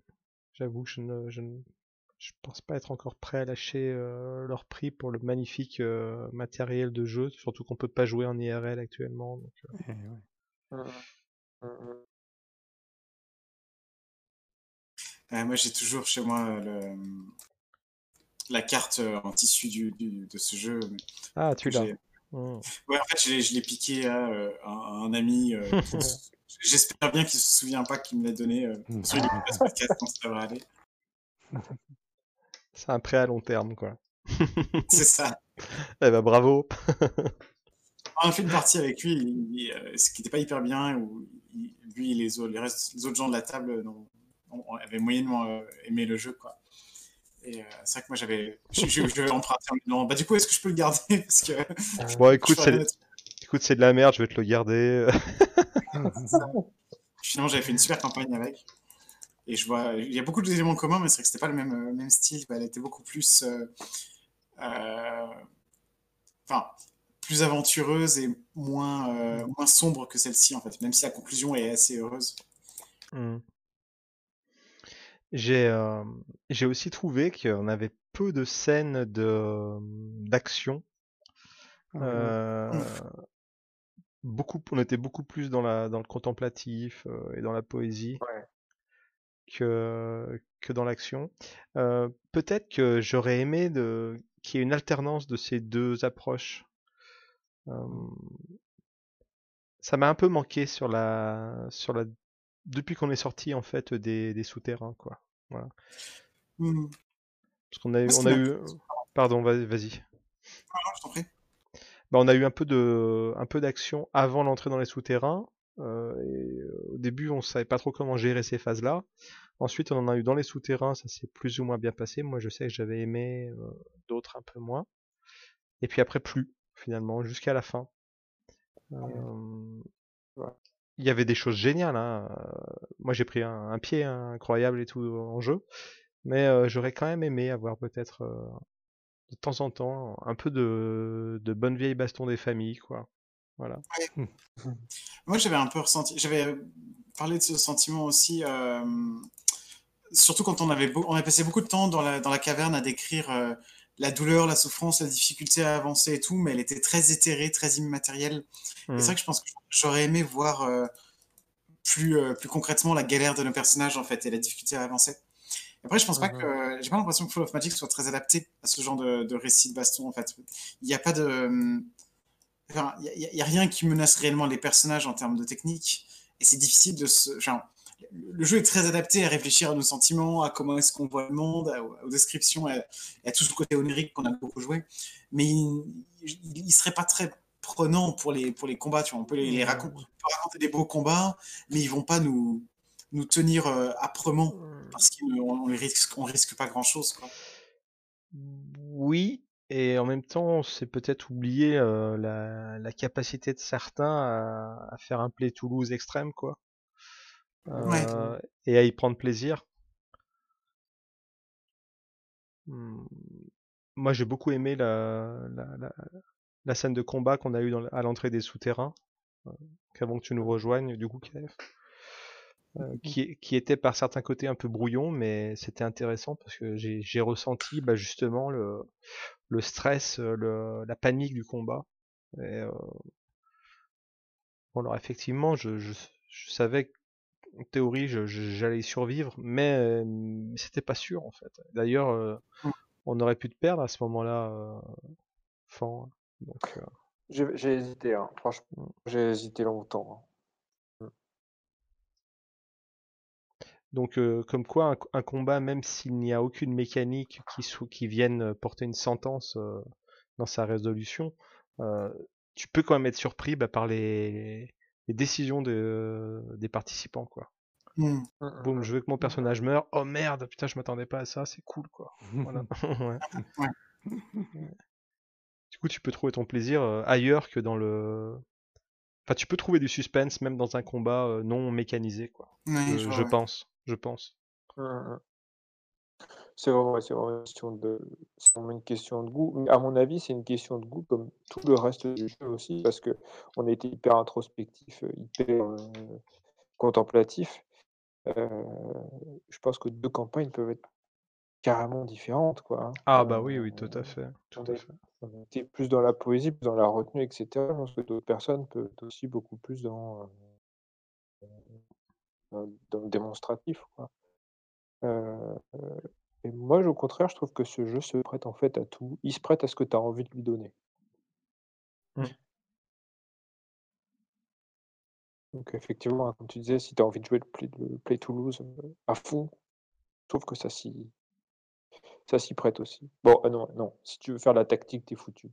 j'avoue que je ne, je ne je pense pas être encore prêt à lâcher euh, leur prix pour le magnifique euh, matériel de jeu, surtout qu'on peut pas jouer en IRL actuellement. donc, euh, Eh ouais. Moi, j'ai toujours chez moi le, la carte en tissu du, du- de ce jeu. Ah, tu l'as. j'ai- Mm. Ouais, en fait, je l'ai- piqué à, à un, un ami. J'espère bien qu'il se souvient pas qu'il me l'a donné. Euh, sur ça aller. C'est un prêt à long terme, quoi. C'est ça. Eh ben bravo. On a fait une partie avec lui, il- il, euh, ce qui n'était pas hyper bien, où il- lui et les autres, les, restes- les autres gens de la table euh, non, on, on avait moyennement euh, aimé le jeu, quoi. Et euh, c'est vrai que moi j'avais, je, je, je vais emprunter en disant, bah du coup est-ce que je peux le garder parce que Bon, écoute, c'est écoute, c'est de la merde, je vais te le garder. Finalement, j'avais fait une super campagne avec. Et je vois, il y a beaucoup d'éléments communs, mais c'est vrai que c'était pas le même, euh, même style. Elle était beaucoup plus, euh, euh, enfin, plus aventureuse et moins, euh, moins sombre que celle-ci en fait. Même si la conclusion est assez heureuse. Hmm. J'ai j'ai aussi trouvé qu'on avait peu de scènes de d'action. Euh, beaucoup, on était beaucoup plus dans la dans le contemplatif euh, et dans la poésie Ouais. que que dans l'action. Euh, Peut-être que j'aurais aimé de qu'il y ait une alternance de ces deux approches. Euh, ça m'a un peu manqué sur la sur la depuis qu'on est sorti en fait des, des souterrains quoi. Voilà. Hmm. Parce qu'on a on a eu pardon vas- vas-y. Ah, je t'en prie. Bah, on a eu un peu de un peu d'action avant l'entrée dans les souterrains. euh, et euh, au début, on savait pas trop comment gérer ces phases-là. Ensuite, on en a eu dans les souterrains, ça s'est plus ou moins bien passé. Moi, je sais que j'avais aimé, euh, d'autres un peu moins. Et puis après, plus finalement, jusqu'à la fin. Euh, Ouais. Il y avait des choses géniales. Hein. Moi, j'ai pris un, un pied hein, incroyable et tout en jeu. Mais euh, j'aurais quand même aimé avoir peut-être euh, de temps en temps un peu de, de bonne vieille baston des familles, quoi. Voilà. Moi, j'avais un peu ressenti, j'avais parlé de ce sentiment aussi, euh, surtout quand on avait, on a passé beaucoup de temps dans la, dans la caverne à décrire euh, la douleur, la souffrance, la difficulté à avancer et tout, mais elle était très éthérée, très immatérielle. Et Mm. c'est vrai que je pense que j'aurais aimé voir euh, plus, euh, plus concrètement la galère de nos personnages en fait et la difficulté à avancer. Après, je pense pas Mhm. que j'ai pas l'impression que Fall of Magic soit très adapté à ce genre de, de récit de baston en fait. Il n'y a pas de Enfin, il y a rien qui menace réellement les personnages en termes de technique. Et c'est difficile de se. Genre, le jeu est très adapté à réfléchir à nos sentiments, à comment est-ce qu'on voit le monde, à- aux descriptions, à, à tout ce côté onirique qu'on a beaucoup joué. Mais il ne serait pas très prenant pour les, pour les combats. Tu vois. On, peut les, les racon- on peut raconter des beaux combats, mais ils vont pas nous, nous tenir euh, âprement parce qu'on on les risque, on risque pas grand-chose. Oui, et en même temps, c'est peut-être oublier euh, la, la capacité de certains à, à faire un play Toulouse extrême, quoi. Ouais. Euh, et à y prendre plaisir. Hmm. Moi, j'ai beaucoup aimé la, la, la, la scène de combat qu'on a eue dans à l'entrée des souterrains, euh, qu'avant que tu nous rejoignes, du coup, KF. Euh, qui, qui était par certains côtés un peu brouillon, mais c'était intéressant parce que j'ai ressenti bah, justement le, le stress, euh, le, la panique du combat. Et, euh, bon, alors effectivement, je, je, je savais qu'en théorie j'allais survivre, mais, euh, mais c'était pas sûr en fait. D'ailleurs, euh, Mm. on aurait pu te perdre à ce moment-là, Fan. Donc, J'ai hésité, hein. franchement. J'ai hésité longtemps. hein. Donc, euh, comme quoi, un, un combat, même s'il n'y a aucune mécanique qui, sou- qui vienne euh, porter une sentence euh, dans sa résolution, euh, tu peux quand même être surpris bah, par les, les décisions de- des participants. Quoi. Hmm. Mm, mm, Boum, mm. je veux que mon personnage meure. Oh merde, putain, je m'attendais pas à ça, c'est cool. quoi. Voilà. Ouais. Ouais. Du coup, tu peux trouver ton plaisir ailleurs que dans le. Enfin, tu peux trouver du suspense même dans un combat euh, non mécanisé, quoi. Je, je vois, je ouais. pense. Je pense. Mm, mm. C'est vraiment, c'est vraiment une question de, c'est vraiment une question de goût. Mais à mon avis, c'est une question de goût comme tout le reste du jeu aussi, parce que on a été hyper introspectif, euh, hyper euh, contemplatif. Euh, je pense que deux campagnes peuvent être carrément différentes, quoi. hein. Ah bah oui, oui, tout à fait. Tout on à fait. on était plus dans la poésie, plus dans la retenue, etc. Je pense que d'autres personnes peuvent être aussi beaucoup plus dans, euh, démonstratif, quoi. Euh, et moi, au contraire, je trouve que ce jeu se prête en fait à tout. Il se prête à ce que tu as envie de lui donner. Mm. Donc effectivement, hein, comme tu disais, si tu as envie de jouer le Play, le Play Toulouse euh, à fond, je trouve que ça s'y Ça s'y prête aussi. Bon, ah non, non. Si tu veux faire la tactique, t'es foutu.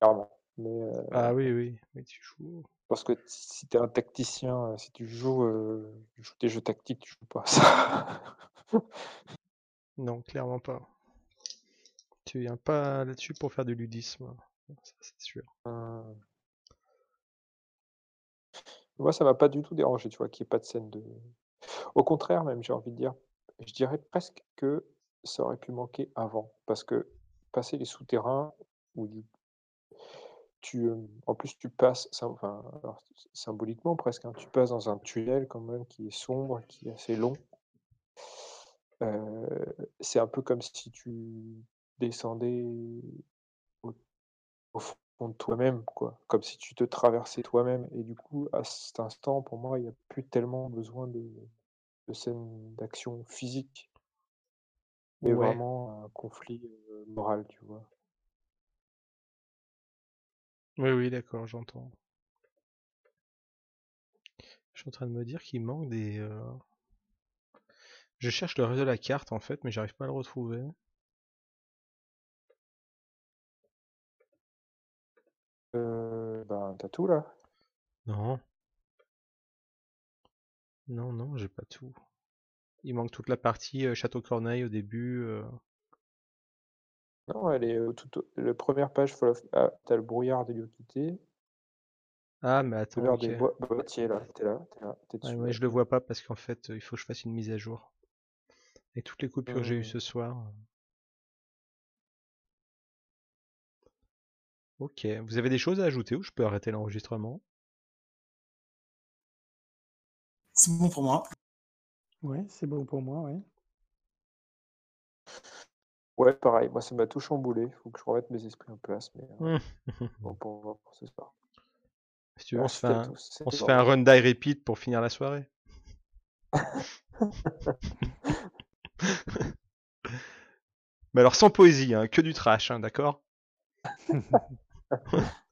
Clairement. Mais, euh, Ah oui, oui, tu joues. Parce que si t'es un tacticien, euh, si tu joues, euh, tu joues des jeux tactiques, tu joues pas ça. Non, clairement pas. Tu viens pas là-dessus pour faire du ludisme. Ça, c'est sûr. Euh, Moi, ça m'a pas du tout dérangé, tu vois, qu'il n'y ait pas de scène de. Au contraire, même, j'ai envie de dire, je dirais presque que ça aurait pu manquer avant. Parce que passer les souterrains, ou du... tu, en plus, tu passes, sym- enfin, alors, symboliquement presque, hein, tu passes dans un tunnel quand même qui est sombre, qui est assez long. Euh, c'est un peu comme si tu descendais au, au fond de toi-même, quoi. Comme si tu te traversais toi-même. Et du coup, à cet instant, pour moi, il n'y a plus tellement besoin de, de scènes d'action physique, mais Ouais. vraiment un conflit euh, moral, tu vois. Oui, oui, d'accord, j'entends. Je suis en train de me dire qu'il manque des. euh, Je cherche le reste de la carte en fait, mais j'arrive pas à le retrouver. Euh, ben, t'as tout là. Non. Non, non, j'ai pas tout. Il manque toute la partie euh, Château Corneille au début. euh. Non, elle est tout au- la première page, Fall of- ah, t'as le brouillard des lieux quittés, Ah, mais attends, l'heure ok. des boi- boîtiers là, t'es là, t'es là, t'es dessus. ouais, là. je le vois pas parce qu'en fait, il faut que je fasse une mise à jour. Et toutes les coupures que j'ai eues Hmm. ce soir. Ok, vous avez des choses à ajouter ou je peux arrêter l'enregistrement? C'est bon pour moi. Ouais, c'est bon pour moi, ouais. Ouais, pareil, moi ça m'a tout chamboulé, faut que je remette mes esprits en place, mais euh, Hmm. bon, pour, ce soir. Si tu veux, on se fait un, tous, on c'était se fait un run die repeat pour finir la soirée. Mais alors sans poésie, hein, que du trash, hein, d'accord?